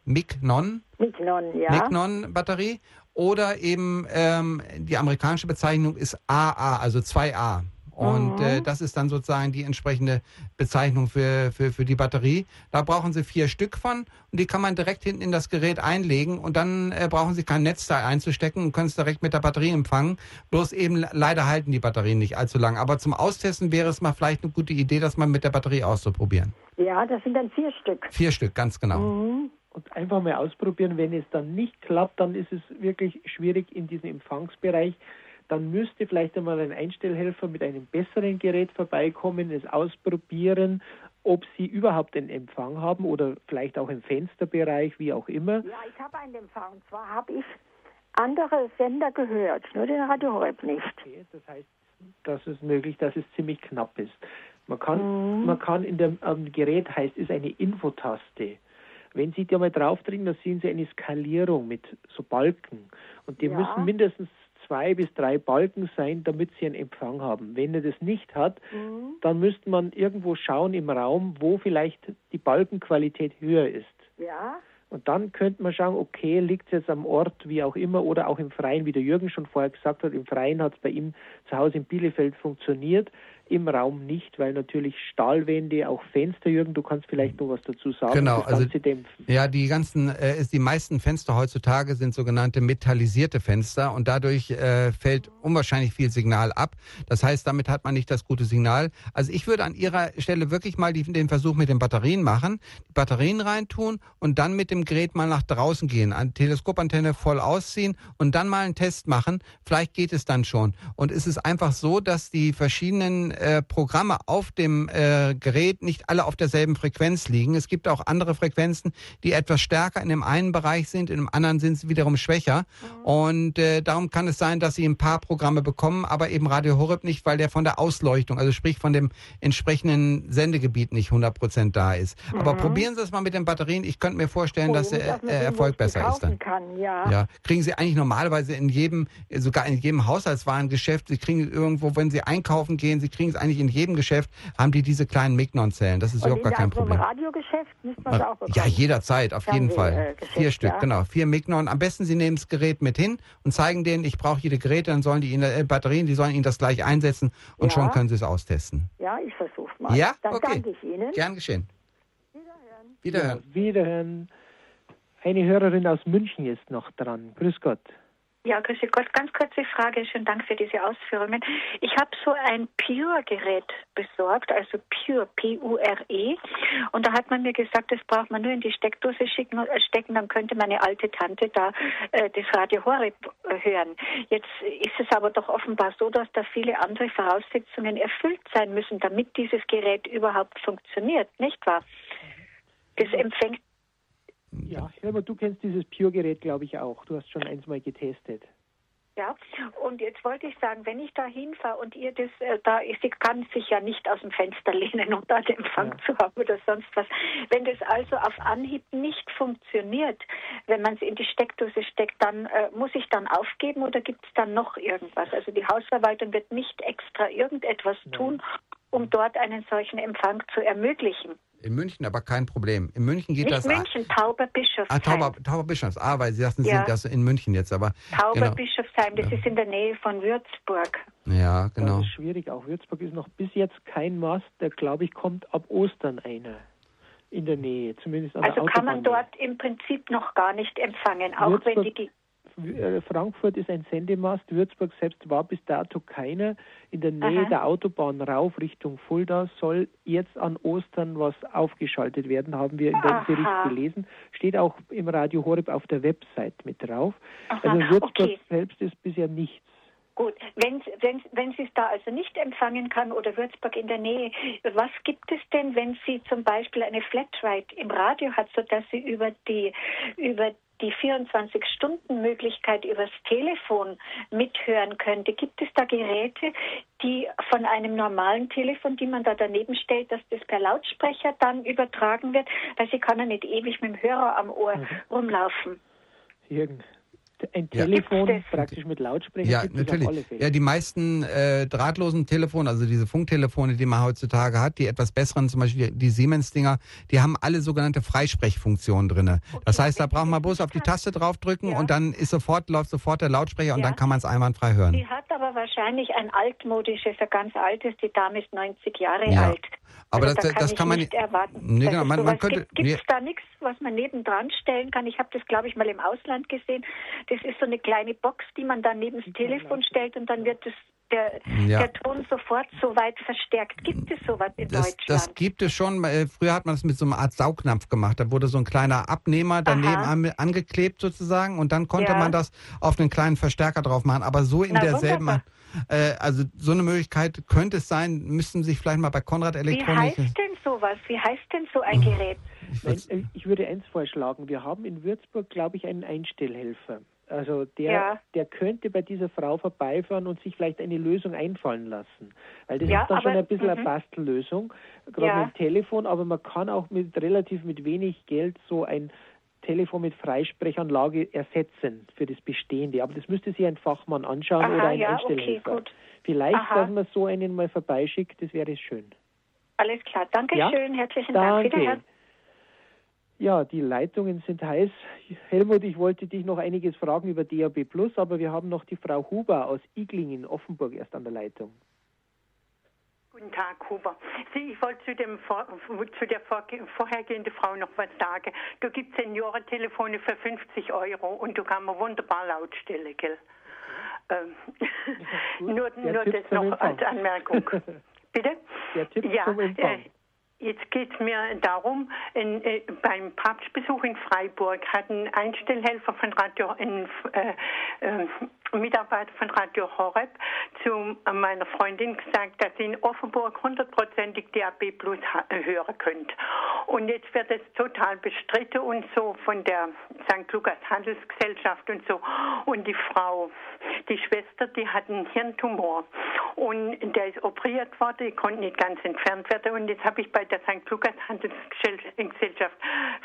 Mignon. Mignon, ja. Mignon Batterie. Oder eben ähm, die amerikanische Bezeichnung ist AA, also 2A. Und mhm. äh, das ist dann sozusagen die entsprechende Bezeichnung für, für, für die Batterie. Da brauchen Sie vier Stück von und die kann man direkt hinten in das Gerät einlegen und dann äh, brauchen Sie kein Netzteil einzustecken und können es direkt mit der Batterie empfangen. Bloß eben leider halten die Batterien nicht allzu lang. Aber zum Austesten wäre es mal vielleicht eine gute Idee, das mal mit der Batterie auszuprobieren. Ja, das sind dann vier Stück. Vier Stück, ganz genau. Mhm und einfach mal ausprobieren. Wenn es dann nicht klappt, dann ist es wirklich schwierig in diesem Empfangsbereich. Dann müsste vielleicht einmal ein Einstellhelfer mit einem besseren Gerät vorbeikommen, es ausprobieren, ob Sie überhaupt einen Empfang haben oder vielleicht auch im Fensterbereich, wie auch immer. Ja, ich habe einen Empfang. Und zwar habe ich andere Sender gehört, nur den Radio Horeb nicht. Okay, das heißt, das ist möglich, dass es ziemlich knapp ist. Man kann, mhm. man kann in dem ähm, Gerät heißt es eine Infotaste. Wenn Sie da mal draufdrücken, dann sehen Sie eine Skalierung mit so Balken. Und die ja. müssen mindestens zwei bis drei Balken sein, damit Sie einen Empfang haben. Wenn er das nicht hat, mhm. dann müsste man irgendwo schauen im Raum, wo vielleicht die Balkenqualität höher ist. Ja. Und dann könnte man schauen, okay, liegt es jetzt am Ort, wie auch immer, oder auch im Freien, wie der Jürgen schon vorher gesagt hat, im Freien hat es bei ihm zu Hause in Bielefeld funktioniert im Raum nicht, weil natürlich Stahlwände, auch Fenster, Jürgen, du kannst vielleicht noch was dazu sagen. Genau, also ja, die ganzen, äh, die meisten Fenster heutzutage sind sogenannte metallisierte Fenster und dadurch äh, fällt unwahrscheinlich viel Signal ab. Das heißt, damit hat man nicht das gute Signal. Also ich würde an Ihrer Stelle wirklich mal die, den Versuch mit den Batterien machen, die Batterien reintun und dann mit dem Gerät mal nach draußen gehen, an Teleskopantenne voll ausziehen und dann mal einen Test machen. Vielleicht geht es dann schon. Und es ist einfach so, dass die verschiedenen äh, Programme auf dem äh, Gerät nicht alle auf derselben Frequenz liegen. Es gibt auch andere Frequenzen, die etwas stärker in dem einen Bereich sind, in dem anderen sind sie wiederum schwächer. Mhm. Und äh, darum kann es sein, dass sie ein paar Programme bekommen, aber eben Radio Horeb nicht, weil der von der Ausleuchtung, also sprich von dem entsprechenden Sendegebiet nicht 100 Prozent da ist. Mhm. Aber probieren Sie es mal mit den Batterien. Ich könnte mir vorstellen, vorstellen, dass der äh, Erfolg besser ist dann. Kann, ja. ja. Kriegen Sie eigentlich normalerweise in jedem, sogar in jedem Haushaltswarengeschäft, Sie kriegen irgendwo, wenn Sie einkaufen gehen, Sie kriegen es eigentlich in jedem Geschäft, haben die diese kleinen Mignon-Zellen. Das ist überhaupt gar kein Problem. Im Radiogeschäft müsste man es auch bekommen. Ja, jederzeit, auf jeden Fall. Äh, Vier Stück, ja. genau. Vier Mignon. Am besten Sie nehmen das Gerät mit hin und zeigen denen, ich brauche jede Geräte, dann sollen die Ihnen, äh, Batterien, die sollen Ihnen das gleich einsetzen und ja. schon können Sie es austesten. Ja, ich versuche mal. Ja, dann okay. danke ich Ihnen. Gern geschehen. Wiederhören. Wiederhören. Ja, wiederhören. Eine Hörerin aus München ist noch dran. Grüß Gott. Ja, grüße Gott. Ganz kurze Frage. Schönen Dank für diese Ausführungen. Ich habe so ein Pure-Gerät besorgt, also Pure, P-U-R-E. Und da hat man mir gesagt, das braucht man nur in die Steckdose schicken, äh, stecken, dann könnte meine alte Tante da äh, das Radio Horeb hören. Jetzt ist es aber doch offenbar so, dass da viele andere Voraussetzungen erfüllt sein müssen, damit dieses Gerät überhaupt funktioniert, nicht wahr? Das empfängt ja, Helmut, du kennst dieses Pure-Gerät, glaube ich, auch. Du hast schon eins mal getestet. Ja, und jetzt wollte ich sagen, wenn ich da hinfahre und ihr das, äh, da ist, sie kann sich ja nicht aus dem Fenster lehnen, um da den Empfang ja. zu haben oder sonst was. Wenn das also auf Anhieb nicht funktioniert, wenn man es in die Steckdose steckt, dann äh, muss ich dann aufgeben oder gibt es dann noch irgendwas? Also die Hausverwaltung wird nicht extra irgendetwas tun, um dort einen solchen Empfang zu ermöglichen. In München aber kein Problem. In München geht Nicht das. München, Tauberbischofsheim. Ah, Tauber, Tauberbischofsheim. Ah, weil Sie sagten, Sie ja. sind das in München jetzt, aber. Tauberbischofsheim, genau. das ist in der Nähe von Würzburg. Ja, genau. Das ist schwierig. Auch Würzburg ist noch bis jetzt kein Mast, der, glaube ich, kommt ab Ostern einer in der Nähe, zumindest an Also der kann man dort im Prinzip noch gar nicht empfangen, auch Würzburg, wenn die Frankfurt ist ein Sendemast, Würzburg selbst war bis dato keiner. In der Nähe Aha. der Autobahn rauf Richtung Fulda soll jetzt an Ostern was aufgeschaltet werden, haben wir in dem Bericht gelesen. Steht auch im Radio Horeb auf der Website mit drauf. Aha. Also Würzburg okay. selbst ist bisher nichts. Gut, wenn, wenn, wenn sie es da also nicht empfangen kann oder Würzburg in der Nähe, was gibt es denn, wenn sie zum Beispiel eine Flatrate im Radio hat, sodass sie über die, über die 24-Stunden-Möglichkeit übers Telefon mithören könnte. Gibt es da Geräte, die von einem normalen Telefon, die man da daneben stellt, dass das per Lautsprecher dann übertragen wird? Weil sie kann ja nicht ewig mit dem Hörer am Ohr mhm. rumlaufen. Jürgen, ein Telefon ja. praktisch mit Lautsprecher. Ja, natürlich. Ja, die meisten äh, drahtlosen Telefone, also diese Funktelefone, die man heutzutage hat, die etwas besseren, zum Beispiel die Siemens-Dinger, die haben alle sogenannte Freisprechfunktionen drin. Okay. Das heißt, da braucht man bloß auf die Taste draufdrücken ja. und dann ist sofort, läuft sofort der Lautsprecher ja. und dann kann man es einwandfrei hören. Die hat aber wahrscheinlich ein altmodisches, ein ganz altes, die Dame ist 90 Jahre alt. Aber also das, da kann, das kann man nicht erwarten. Nee, genau, man, man könnte, gibt es nee. da nichts, was man nebendran stellen kann? Ich habe das, glaube ich, mal im Ausland gesehen. Das ist so eine kleine Box, die man dann neben das Telefon stellt und dann wird das der, ja. der, Ton sofort so weit verstärkt. Gibt es sowas in das, Deutschland? Das gibt es schon. Früher hat man das mit so einer Art Saugnapf gemacht. Da wurde so ein kleiner Abnehmer daneben an, angeklebt sozusagen und dann konnte ja. man das auf einen kleinen Verstärker drauf machen. Aber so in Na, derselben... Äh, also so eine Möglichkeit könnte es sein, müssten Sie sich vielleicht mal bei Konrad Elektronik... Wie heißt denn sowas? Wie heißt denn so ein Gerät? Ich, ich würde eins vorschlagen. Wir haben in Würzburg, glaube ich, einen Einstellhelfer. Also der, ja. der könnte bei dieser Frau vorbeifahren und sich vielleicht eine Lösung einfallen lassen. Weil das ja, ist dann aber, schon ein bisschen -hmm. eine Bastellösung, gerade ja. mit dem Telefon, aber man kann auch mit relativ mit wenig Geld so ein Telefon mit Freisprechanlage ersetzen für das Bestehende. Aber das müsste sich ein Fachmann anschauen Aha, oder ein ja, Einstellhelfer. Okay, Vielleicht, Aha. dass man so einen mal vorbeischickt, das wäre schön. Alles klar, danke ja? schön, herzlichen Dank. Danke. Ja, die Leitungen sind heiß. Helmut, ich wollte dich noch einiges fragen über DAB Plus, aber wir haben noch die Frau Huber aus Iglingen, Offenburg, erst an der Leitung. Guten Tag, Huber. Sie, ich wollte zu, dem, zu der vorhergehenden Frau noch was sagen. Du gibst Seniorentelefone für 50 Euro und du kannst wunderbar lautstellen, gell? Ähm, (laughs) nur nur das noch als Anmerkung. (laughs) Bitte? Der Tipp ja, zum Empfang. Äh, Jetzt geht es mir darum, in, äh, beim Papstbesuch in Freiburg hat ein Einstellhelfer von Radio in, äh, äh, Mitarbeiter von Radio Horeb zu meiner Freundin gesagt, dass sie in Offenburg hundertprozentig DAB Plus hören könnt. Und jetzt wird es total bestritten und so von der St. Lukas Handelsgesellschaft und so. Und die Frau, die Schwester, die hat einen Hirntumor und der ist operiert worden, die konnte nicht ganz entfernt werden. Und jetzt habe ich bei der St. Lukas Handelsgesellschaft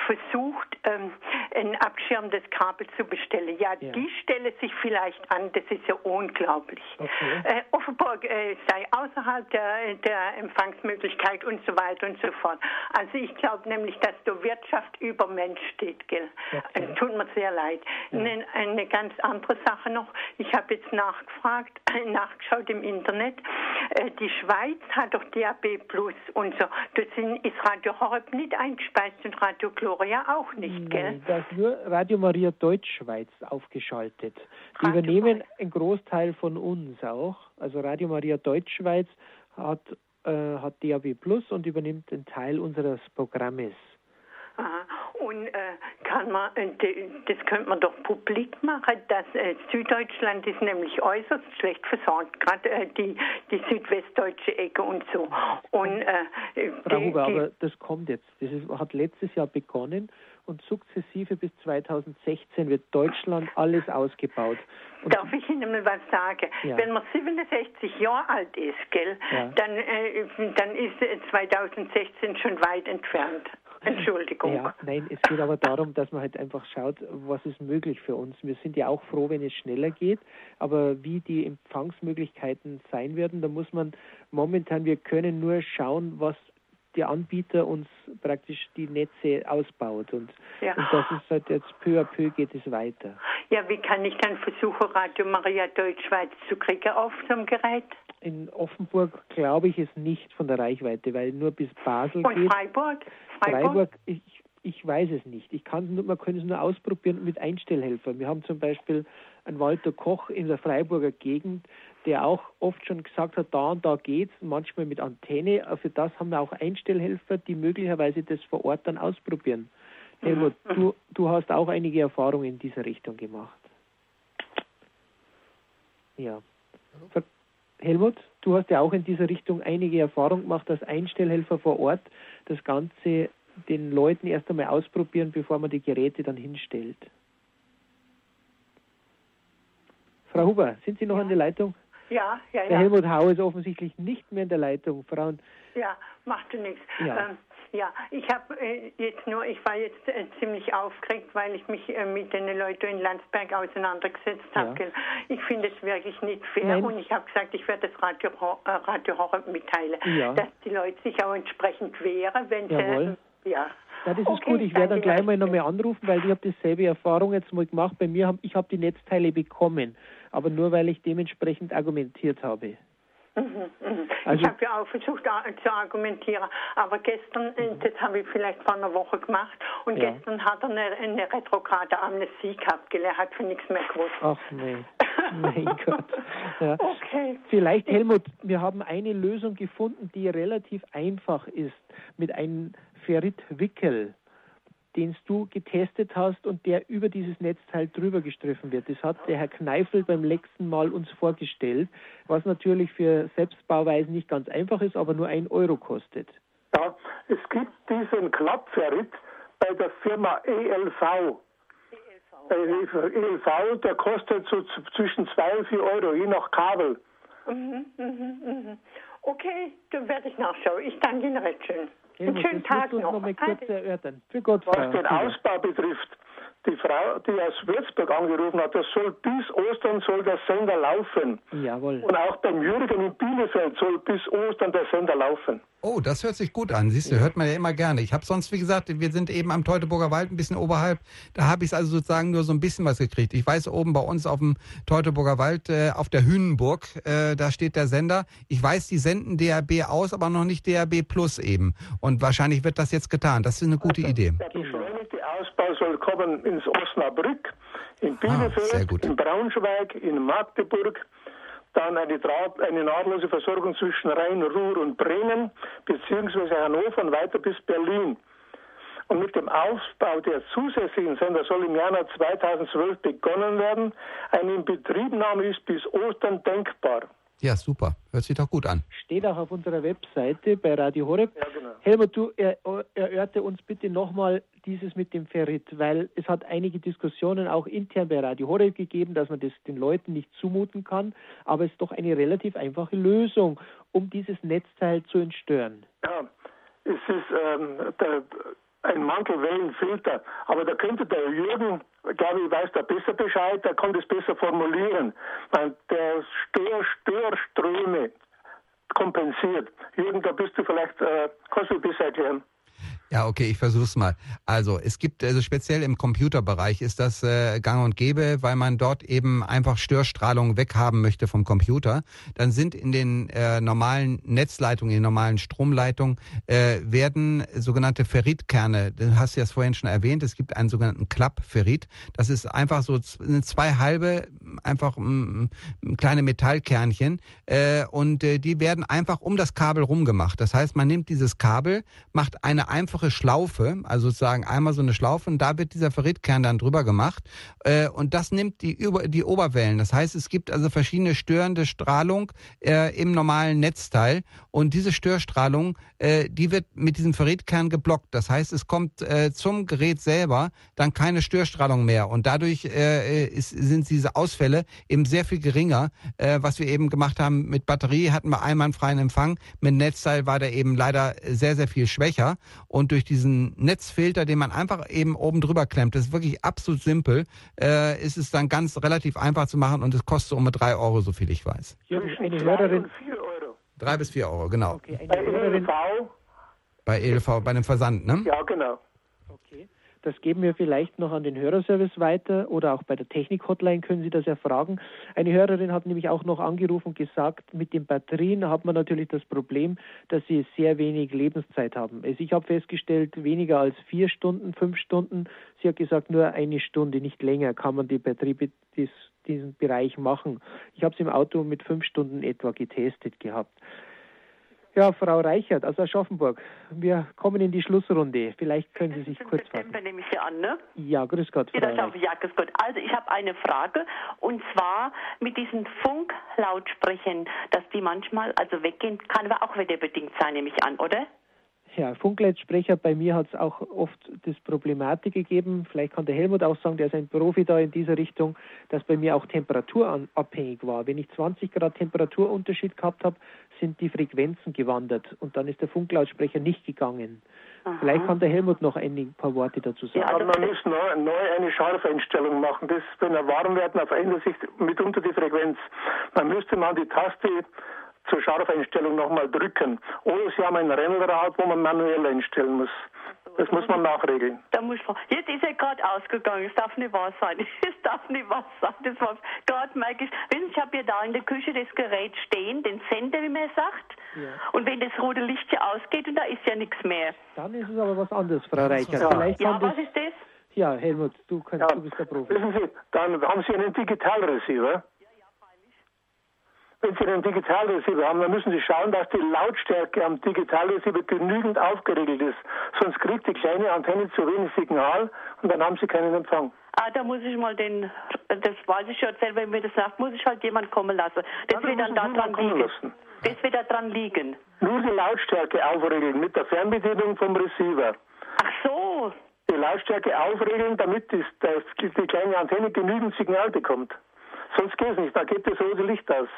versucht, ähm, ein abschirmendes Kabel zu bestellen. Ja, ja, die stelle sich vielleicht an, das ist ja unglaublich. Okay. Äh, Offenburg äh, sei außerhalb der, der Empfangsmöglichkeit und so weiter und so fort. Also ich glaube nämlich, dass da Wirtschaft über Mensch steht, gell? Okay. Äh, tut mir sehr leid. Ja. Eine, eine, ganz andere Sache noch. Ich habe jetzt nachgefragt, nachgeschaut im Internet. Äh, die Schweiz hat doch DAB Plus und so. Das ist Radio Horeb nicht eingespeist und Radio Gloria auch nicht, gell? Nein, da ist nur Radio Maria Deutschschweiz aufgeschaltet. Die Radio übernehmen einen Großteil von uns auch. Also Radio Maria Deutschschweiz hat, äh, hat DAB Plus und übernimmt einen Teil unseres Programmes. Aha. Und äh, kann man, äh, das könnte man doch publik machen, dass äh, Süddeutschland ist nämlich äußerst schlecht versorgt, gerade äh, die, die südwestdeutsche Ecke und so. Und, äh, Frau Huber, aber das kommt jetzt. Das ist, hat letztes Jahr begonnen und sukzessive bis 2016 wird Deutschland alles ausgebaut. Und Darf ich Ihnen mal was sagen? Ja. Wenn man 67 Jahre alt ist, gell, ja. dann, äh, dann ist 2016 schon weit entfernt. (laughs) Entschuldigung. Ja, nein, es geht aber darum, dass man halt einfach schaut, was ist möglich für uns. Wir sind ja auch froh, wenn es schneller geht, aber wie die Empfangsmöglichkeiten sein werden, da muss man momentan, wir können nur schauen, was der Anbieter uns praktisch die Netze ausbaut. Und, ja. und das ist halt jetzt peu à peu geht es weiter. Ja, wie kann ich dann versuchen, Radio Maria Deutschschweiz zu kriegen auf einem Gerät? In Offenburg glaube ich es nicht von der Reichweite, weil nur bis Basel Und geht. Freiburg? Freiburg, Freiburg ich, ich weiß es nicht. Ich kann nur, man kann es nur ausprobieren mit Einstellhelfern. Wir haben zum Beispiel einen Walter Koch in der Freiburger Gegend, der auch oft schon gesagt hat, da und da geht's, manchmal mit Antenne. Für das haben wir auch Einstellhelfer, die möglicherweise das vor Ort dann ausprobieren. Mhm. Helmut, du, du hast auch einige Erfahrungen in dieser Richtung gemacht. Ja. Helmut, du hast ja auch in dieser Richtung einige Erfahrungen gemacht als Einstellhelfer vor Ort. Das Ganze den Leuten erst einmal ausprobieren, bevor man die Geräte dann hinstellt. Frau Huber, sind Sie noch ja. an der Leitung? Ja, ja, ja. Der Helmut Hau ist offensichtlich nicht mehr in der Leitung. Frauen. Ja, macht nichts. Ja. Ähm, ja, ich habe äh, jetzt nur, ich war jetzt äh, ziemlich aufgeregt, weil ich mich äh, mit den Leuten in Landsberg auseinandergesetzt habe. Ja. Ich finde es wirklich nicht fair Nein. und ich habe gesagt, ich werde das Radio, äh, Radio Horror mitteilen, ja. dass die Leute sich auch entsprechend wehren, wenn Jawohl. sie. Ja. Ja, das ist okay, gut. Ich werde dann gleich mal nochmal anrufen, weil ich habe dieselbe Erfahrung jetzt mal gemacht. Bei mir habe ich habe die Netzteile bekommen, aber nur weil ich dementsprechend argumentiert habe. Mhm, mhm. Also, ich habe ja auch versucht zu argumentieren, aber gestern, mhm. das habe ich vielleicht vor einer Woche gemacht, und ja. gestern hat er eine, eine retrograde Amnesie gehabt, er hat für nichts mehr gewusst. Ach nee, mein (laughs) Gott. Ja. Okay. Vielleicht, Helmut, wir haben eine Lösung gefunden, die relativ einfach ist, mit einem Ferritwickel den du getestet hast und der über dieses Netzteil drüber gestriffen wird. Das hat der Herr Kneifel beim letzten Mal uns vorgestellt, was natürlich für Selbstbauweisen nicht ganz einfach ist, aber nur ein Euro kostet. Ja, es gibt diesen Klappferrit bei der Firma ELV. ELV, ELV der kostet so zwischen 2 und 4 Euro, je nach Kabel. Mhm, mhm, mhm. Okay, dann werde ich nachschauen. Ich danke Ihnen recht schön. Einen schönen Tag noch. noch mal kurz erörtern. Für Gott, Was den Ausbau betrifft, die Frau, die aus Würzburg angerufen hat, das soll bis Ostern soll der Sender laufen. Jawohl. Und auch beim Jürgen in Bielefeld soll bis Ostern der Sender laufen. Oh, das hört sich gut an. Siehst du, hört man ja immer gerne. Ich habe sonst, wie gesagt, wir sind eben am Teutoburger Wald ein bisschen oberhalb. Da habe ich also sozusagen nur so ein bisschen was gekriegt. Ich weiß, oben bei uns auf dem Teutoburger Wald, äh, auf der Hünenburg, äh, da steht der Sender. Ich weiß, die senden DRB aus, aber noch nicht DRB Plus eben. Und wahrscheinlich wird das jetzt getan. Das ist eine gute also, Idee. Der beschleunigte Ausbau soll kommen ins Osnabrück, in ah, Bielefeld, ah, in Braunschweig, in Magdeburg dann eine, eine nahtlose Versorgung zwischen Rhein, Ruhr und Bremen, beziehungsweise Hannover und weiter bis Berlin. Und mit dem Aufbau der zusätzlichen Sender soll im Januar 2012 begonnen werden. Eine Inbetriebnahme ist bis Ostern denkbar. Ja, super. Hört sich doch gut an. Steht auch auf unserer Webseite bei Radio Horeb. Ja, genau. Helmut, du er, erörte uns bitte nochmal dieses mit dem Ferrit, weil es hat einige Diskussionen auch intern bei Radio Horeb gegeben, dass man das den Leuten nicht zumuten kann, aber es ist doch eine relativ einfache Lösung, um dieses Netzteil zu entstören. Ja, es ist ähm, der ein Mantelwellenfilter. Aber da könnte der Jürgen, glaube ich, weiß da besser Bescheid, der kann das besser formulieren. Der Stör, Störströme kompensiert. Jürgen, da bist du vielleicht, äh, kannst du besser erklären. Ja, okay, ich versuch's mal. Also es gibt, also speziell im Computerbereich ist das äh, gang und gäbe, weil man dort eben einfach Störstrahlung weghaben möchte vom Computer. Dann sind in den äh, normalen Netzleitungen, in den normalen Stromleitungen, äh, werden sogenannte Ferritkerne, du hast ja es vorhin schon erwähnt, es gibt einen sogenannten Klappferrit. Das ist einfach so zwei halbe, einfach m, m, kleine Metallkernchen äh, und äh, die werden einfach um das Kabel rumgemacht. Das heißt, man nimmt dieses Kabel, macht eine einfache einfache Schlaufe, also sozusagen einmal so eine Schlaufe und da wird dieser Ferritkern dann drüber gemacht äh, und das nimmt die, über, die Oberwellen. Das heißt, es gibt also verschiedene störende Strahlung äh, im normalen Netzteil und diese Störstrahlung, äh, die wird mit diesem Ferritkern geblockt. Das heißt, es kommt äh, zum Gerät selber dann keine Störstrahlung mehr und dadurch äh, ist, sind diese Ausfälle eben sehr viel geringer. Äh, was wir eben gemacht haben mit Batterie, hatten wir einwandfreien Empfang. Mit Netzteil war der eben leider sehr, sehr viel schwächer und und durch diesen Netzfilter, den man einfach eben oben drüber klemmt, das ist wirklich absolut simpel, äh, ist es dann ganz relativ einfach zu machen und es kostet um drei Euro, so viel ich weiß. Eine Hörerin. Drei bis vier Euro, genau. Okay, bei ELV? Bei ELV, bei einem Versand, ne? Ja, genau. Das geben wir vielleicht noch an den Hörerservice weiter oder auch bei der Technik-Hotline können Sie das erfragen. Eine Hörerin hat nämlich auch noch angerufen und gesagt, mit den Batterien hat man natürlich das Problem, dass sie sehr wenig Lebenszeit haben. Also ich habe festgestellt, weniger als vier Stunden, fünf Stunden. Sie hat gesagt, nur eine Stunde, nicht länger kann man die Batterie diesen Bereich machen. Ich habe es im Auto mit fünf Stunden etwa getestet gehabt. Ja, Frau Reichert aus Aschaffenburg, wir kommen in die Schlussrunde. Vielleicht können Sie sich kurz fassen. September nehme ich Sie an, ne? Ja, grüß Gott, Frau Reichert. Ja, grüß Gott. Also ich habe eine Frage und zwar mit diesen Funklautsprechern, dass die manchmal also weggehen, kann aber auch wetterbedingt sein, nehme ich an, oder? Ja, Funkleitsprecher, bei mir hat es auch oft das Problematik gegeben. Vielleicht kann der Helmut auch sagen, der ist ein Profi da in dieser Richtung, dass bei mir auch temperaturabhängig war. Wenn ich 20 Grad Temperaturunterschied gehabt habe, sind die Frequenzen gewandert und dann ist der Funklautsprecher nicht gegangen. Aha. Vielleicht kann der Helmut noch ein paar Worte dazu sagen. Ja, also man muss neu, neu eine Scharfeinstellung machen. Das, wenn er warm wird, dann verändert sich mitunter die Frequenz. Dann müsste man die Taste zur Scharfeinstellung nochmal drücken. Oder Sie haben ein Rennrad, wo man manuell einstellen muss. Das muss man nachregeln. Da muss man, jetzt ist er gerade ausgegangen. Es darf nicht wahr sein. (laughs) Es darf nicht wahr sein. Das war gerade merke ich. Wissen Sie, ich habe ja da in der Küche das Gerät stehen, den Sender, wie man sagt. Ja. Und wenn das rote Licht ja ausgeht und da ist ja nichts mehr. Dann ist es aber was anderes, Frau Reichert. Ja, Vielleicht ja was ist das? Ja, Helmut, du, kannst, ja. du bist der Profi. Wissen Sie, dann haben Sie einen Digitalreceiver wenn Sie einen Digitalreceiver haben, dann müssen Sie schauen, dass die Lautstärke am Digitalreceiver genügend aufgeregelt ist. Sonst kriegt die kleine Antenne zu wenig Signal und dann haben Sie keinen Empfang. Ah, da muss ich mal den, das weiß ich schon selber, wenn mir das sagt, muss ich halt jemand kommen lassen. Das ja, wird dann da dran liegen. Lassen. Das wird da dran liegen. Nur die Lautstärke aufregeln mit der Fernbedienung vom Receiver. Ach so. Die Lautstärke aufregeln, damit die, die kleine Antenne genügend Signal bekommt. Sonst geht es nicht, da geht das rote Licht aus.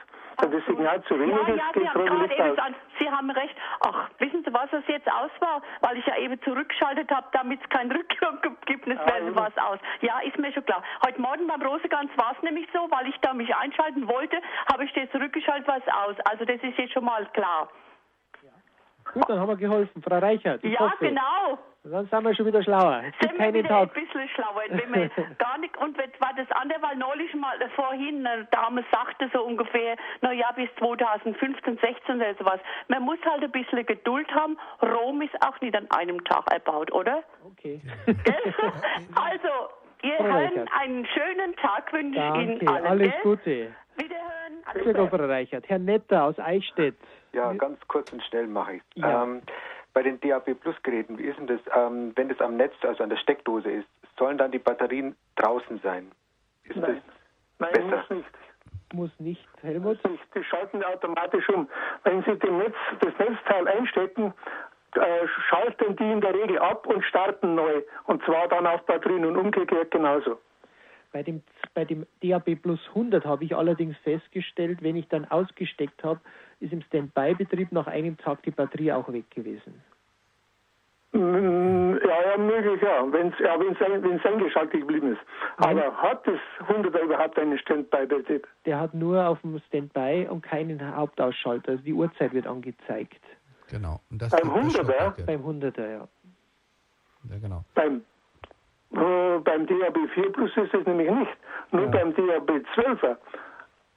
Wenn das Signal zu wenig ja, ist, geht das rote Licht aus. An. Sie haben recht. Ach, wissen Sie, was es jetzt aus war? Weil ich ja eben zurückgeschaltet habe, damit es kein (laughs) Rückgang gibt, es ja, was aus. Ja, ist mir schon klar. Heute Morgen beim Rosegans war es nämlich so, weil ich da mich einschalten wollte, habe ich dir zurückgeschaltet, was aus. Also das ist jetzt schon mal klar. Gut, dann haben wir geholfen. Frau Reichert. Ja, hoffe. genau. Dann sind wir schon wieder schlauer. Es gibt keinen Tag. ein bisschen schlauer. Wenn man (laughs) gar nicht, und war das andere, weil neulich mal äh, vorhin eine Dame sagte so ungefähr, na ja, bis 2015, 16 oder sowas. Man muss halt ein bisschen Geduld haben. Rom ist auch nicht an einem Tag erbaut, oder? Okay. (laughs) also, ihr Herren, einen schönen Tag wünsche ich Ihnen allen. Alles gell? Gute. Wiederhören. Alles Gute, Frau Reichert. Herr Netter aus Eichstätt. Ja, ganz kurz und schnell mache ich ja. ähm, bei den DAB Plus Geräten, wie ist denn das, ähm, wenn das am Netz, also an der Steckdose ist, sollen dann die Batterien draußen sein? Ist Nein. das Nein, besser? muss nicht. Muss nicht, Helmut? Muss nicht. Die schalten automatisch um. Wenn Sie den Netz, das Netzteil einstecken, äh, schalten die in der Regel ab und starten neu. Und zwar dann auf Batterien und umgekehrt genauso. Bei dem, bei dem DAB Plus 100 habe ich allerdings festgestellt, wenn ich dann ausgesteckt habe, ist im Standby-Betrieb nach einem Tag die Batterie auch weg gewesen. Mm, Ja, ja, möglich, ja, wenn es ja, wenn's, wenn's eingeschaltet geblieben ist. Aber hat das 100er überhaupt einen Standby-Betrieb? Der hat nur auf dem Standby und keinen Hauptausschalter. Also die Uhrzeit wird angezeigt. Genau. Und das Beim das 100er? Stockwerk. Beim 100er, ja. Ja, genau. Beim, äh, beim DAB 4 Plus ist es nämlich nicht. Nur Ja. beim DAB 12er.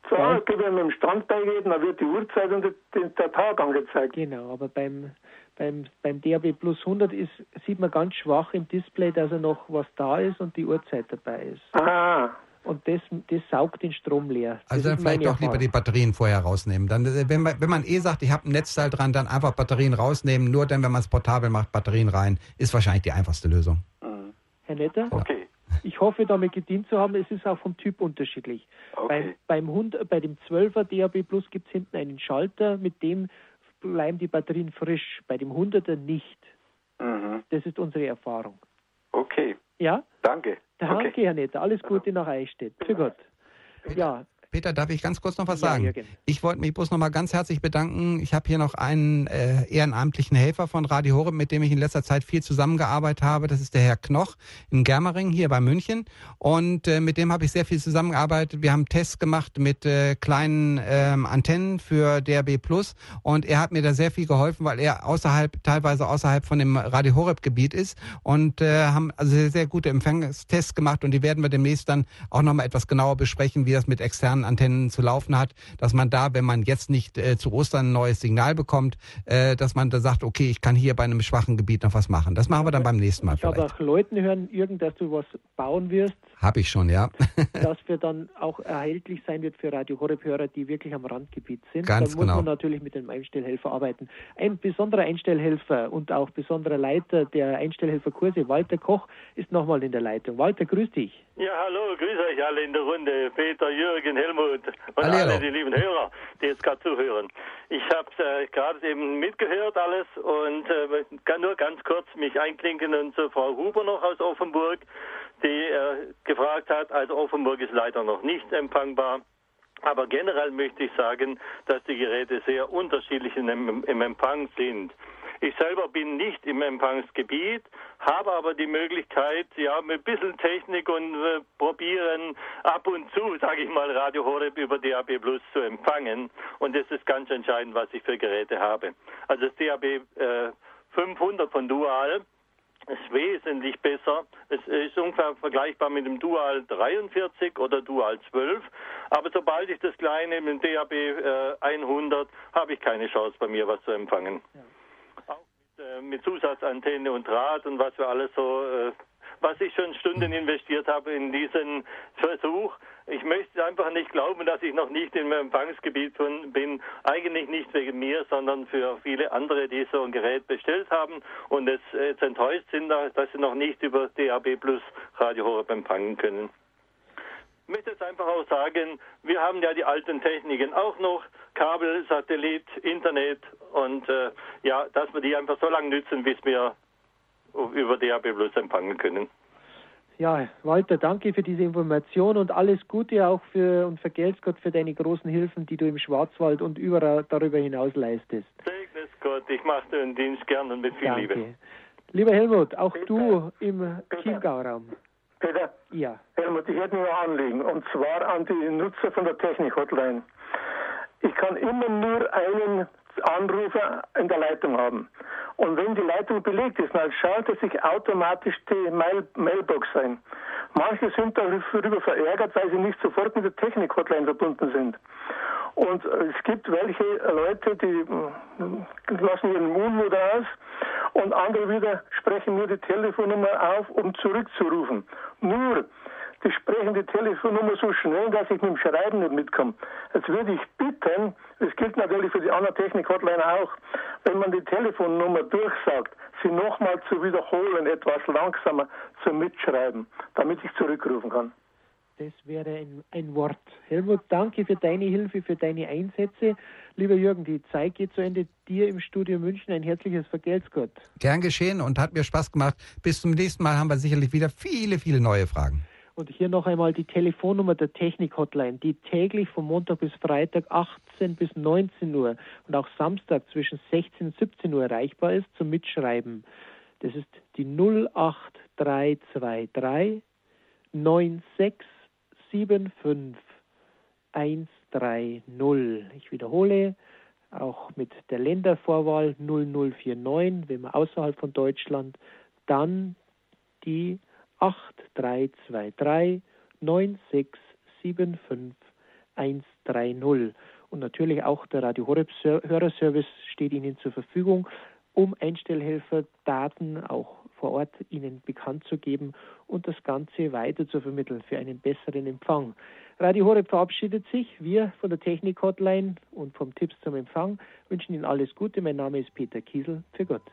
So, Ja. wenn man mit dem Standby geht, dann wird die Uhrzeit und der, der Tag angezeigt. Genau, aber beim, beim, beim DAB Plus 100 ist, sieht man ganz schwach im Display, dass er noch was da ist und die Uhrzeit dabei ist. Ah, Und das, das saugt den Strom leer. Das Also dann vielleicht doch lieber die. Batterien vorher rausnehmen. Dann, äh, wenn, man, wenn man eh sagt, ich habe ein Netzteil dran, dann einfach Batterien rausnehmen. Nur dann, wenn man es portabel macht, Batterien rein, ist wahrscheinlich die einfachste Lösung. Herr Netter? Okay. Ich hoffe, damit gedient zu haben. Es ist auch vom Typ unterschiedlich. Okay. Beim, beim, 100, bei dem 12er DAB Plus gibt es hinten einen Schalter, mit dem bleiben die Batterien frisch. Bei dem 100er nicht. Mhm. Das ist unsere Erfahrung. Okay. Ja? Danke. Danke, Okay. Herr Netter. Alles Gute nach Eichstätt. Für Gott. Ja, Peter, darf ich ganz kurz noch was Ja, sagen? Jürgen. Ich wollte mich bloß noch mal ganz herzlich bedanken. Ich habe hier noch einen äh, ehrenamtlichen Helfer von Radio Horeb, mit dem ich in letzter Zeit viel zusammengearbeitet habe. Das ist der Herr Knoch in Germering hier bei München. Und äh, mit dem habe ich sehr viel zusammengearbeitet. Wir haben Tests gemacht mit äh, kleinen ähm, Antennen für DRB Plus. Und er hat mir da sehr viel geholfen, weil er außerhalb, teilweise außerhalb von dem Radio Horeb Gebiet ist. Und äh, haben also sehr, sehr gute Empfangstests gemacht. Und die werden wir demnächst dann auch noch mal etwas genauer besprechen, wie das mit externen Antennen zu laufen hat, dass man da, wenn man jetzt nicht äh, zu Ostern ein neues Signal bekommt, äh, dass man da sagt, okay, ich kann hier bei einem schwachen Gebiet noch was machen. Das machen wir dann beim nächsten Mal ich habe auch Leuten hören, Jürgen, dass du was bauen wirst, Habe ich schon, ja. (laughs) das für (laughs) dann auch erhältlich sein wird für Radio Horeb-Hörer, die wirklich am Randgebiet sind. Ganz da muss genau. man natürlich mit einem Einstellhelfer arbeiten. Ein besonderer Einstellhelfer und auch besonderer Leiter der Einstellhelferkurse, Walter Koch, ist nochmal in der Leitung. Walter, grüß dich. Ja, hallo, grüß euch alle in der Runde. Peter, Jürgen, Helmut und Hallihallo. alle die lieben Hörer, die jetzt gerade zuhören. Ich habe äh, gerade eben mitgehört alles und äh, kann nur ganz kurz mich einklinken und zur Frau Huber noch aus Offenburg, die äh, gefragt hat, also Offenburg ist leider noch nicht empfangbar. Aber generell möchte ich sagen, dass die Geräte sehr unterschiedlich im, im Empfang sind. Ich selber bin nicht im Empfangsgebiet, habe aber die Möglichkeit, ja, mit ein bisschen Technik und äh, probieren, ab und zu, (laughs) sage ich mal, Radio Horeb über DAB Plus zu empfangen. Und das ist ganz entscheidend, was ich für Geräte habe. Also das DAB äh, 500 von Dual ist wesentlich besser. Es ist ungefähr vergleichbar mit dem Dual 43 oder Dual 12. Aber sobald ich das kleine mit dem DAB äh, 100 habe ich keine Chance bei mir was zu empfangen. Auch mit, äh, mit Zusatzantenne und Draht und was wir alles so, äh, was ich schon Stunden investiert habe in diesen Versuch. Ich möchte einfach nicht glauben, dass ich noch nicht im Empfangsgebiet bin. Eigentlich nicht wegen mir, sondern für viele andere, die so ein Gerät bestellt haben und jetzt enttäuscht sind, dass sie noch nicht über DAB Plus Radio Horeb empfangen können. Ich möchte jetzt einfach auch sagen, wir haben ja die alten Techniken auch noch, Kabel, Satellit, Internet und äh, ja, dass wir die einfach so lange nützen, bis wir über DAB Plus empfangen können. Ja, Walter, danke für diese Information und alles Gute auch für und vergelt's Gott für deine großen Hilfen, die du im Schwarzwald und überall darüber hinaus leistest. Segne es Gott, ich mache den Dienst gern und mit viel Liebe. Danke. Lieber Helmut, auch du im Chiemgau-Raum. Peter, Ja, Helmut, ich hätte nur ein Anliegen, und zwar an die Nutzer von der Technik-Hotline. Ich kann immer nur einen Anrufer in der Leitung haben. Und wenn die Leitung belegt ist, dann schaltet sich automatisch die Mail Mailbox ein. Manche sind darüber verärgert, weil sie nicht sofort mit der Technik-Hotline verbunden sind. Und äh, es gibt welche Leute, die äh, lassen ihren Unmut aus und andere wieder sprechen nur die Telefonnummer auf, um zurückzurufen. Nur, die sprechen die Telefonnummer so schnell, dass ich mit dem Schreiben nicht mitkomme. Jetzt würde ich bitten, Das gilt natürlich für die andere Technik-Hotline auch. Wenn man die Telefonnummer durchsagt, sie nochmal zu wiederholen, etwas langsamer zum Mitschreiben, damit ich zurückrufen kann. Das wäre ein, ein Wort. Helmut, danke für deine Hilfe, für deine Einsätze. Lieber Jürgen, die Zeit geht zu Ende. Dir im Studio München ein herzliches Vergelt's Gott. Gern geschehen und hat mir Spaß gemacht. Bis zum nächsten Mal haben wir sicherlich wieder viele, viele neue Fragen. Und hier noch einmal die Telefonnummer der Technik-Hotline, die täglich von Montag bis Freitag 18 bis 19 Uhr und auch Samstag zwischen 16 und 17 Uhr erreichbar ist zum Mitschreiben. Das ist die 08323 96 75130. Ich wiederhole, auch mit der Ländervorwahl 0049, wenn man außerhalb von Deutschland, dann die 8323 9675130. Und natürlich auch der Radio Horeb Hörerservice steht Ihnen zur Verfügung, um Einstellhelfer Daten auch vor Ort Ihnen bekannt zu geben und das Ganze weiter zu vermitteln für einen besseren Empfang. Radio Horeb verabschiedet sich. Wir von der Technik-Hotline und vom Tipps zum Empfang wünschen Ihnen alles Gute. Mein Name ist Peter Kiesel. Für Gott.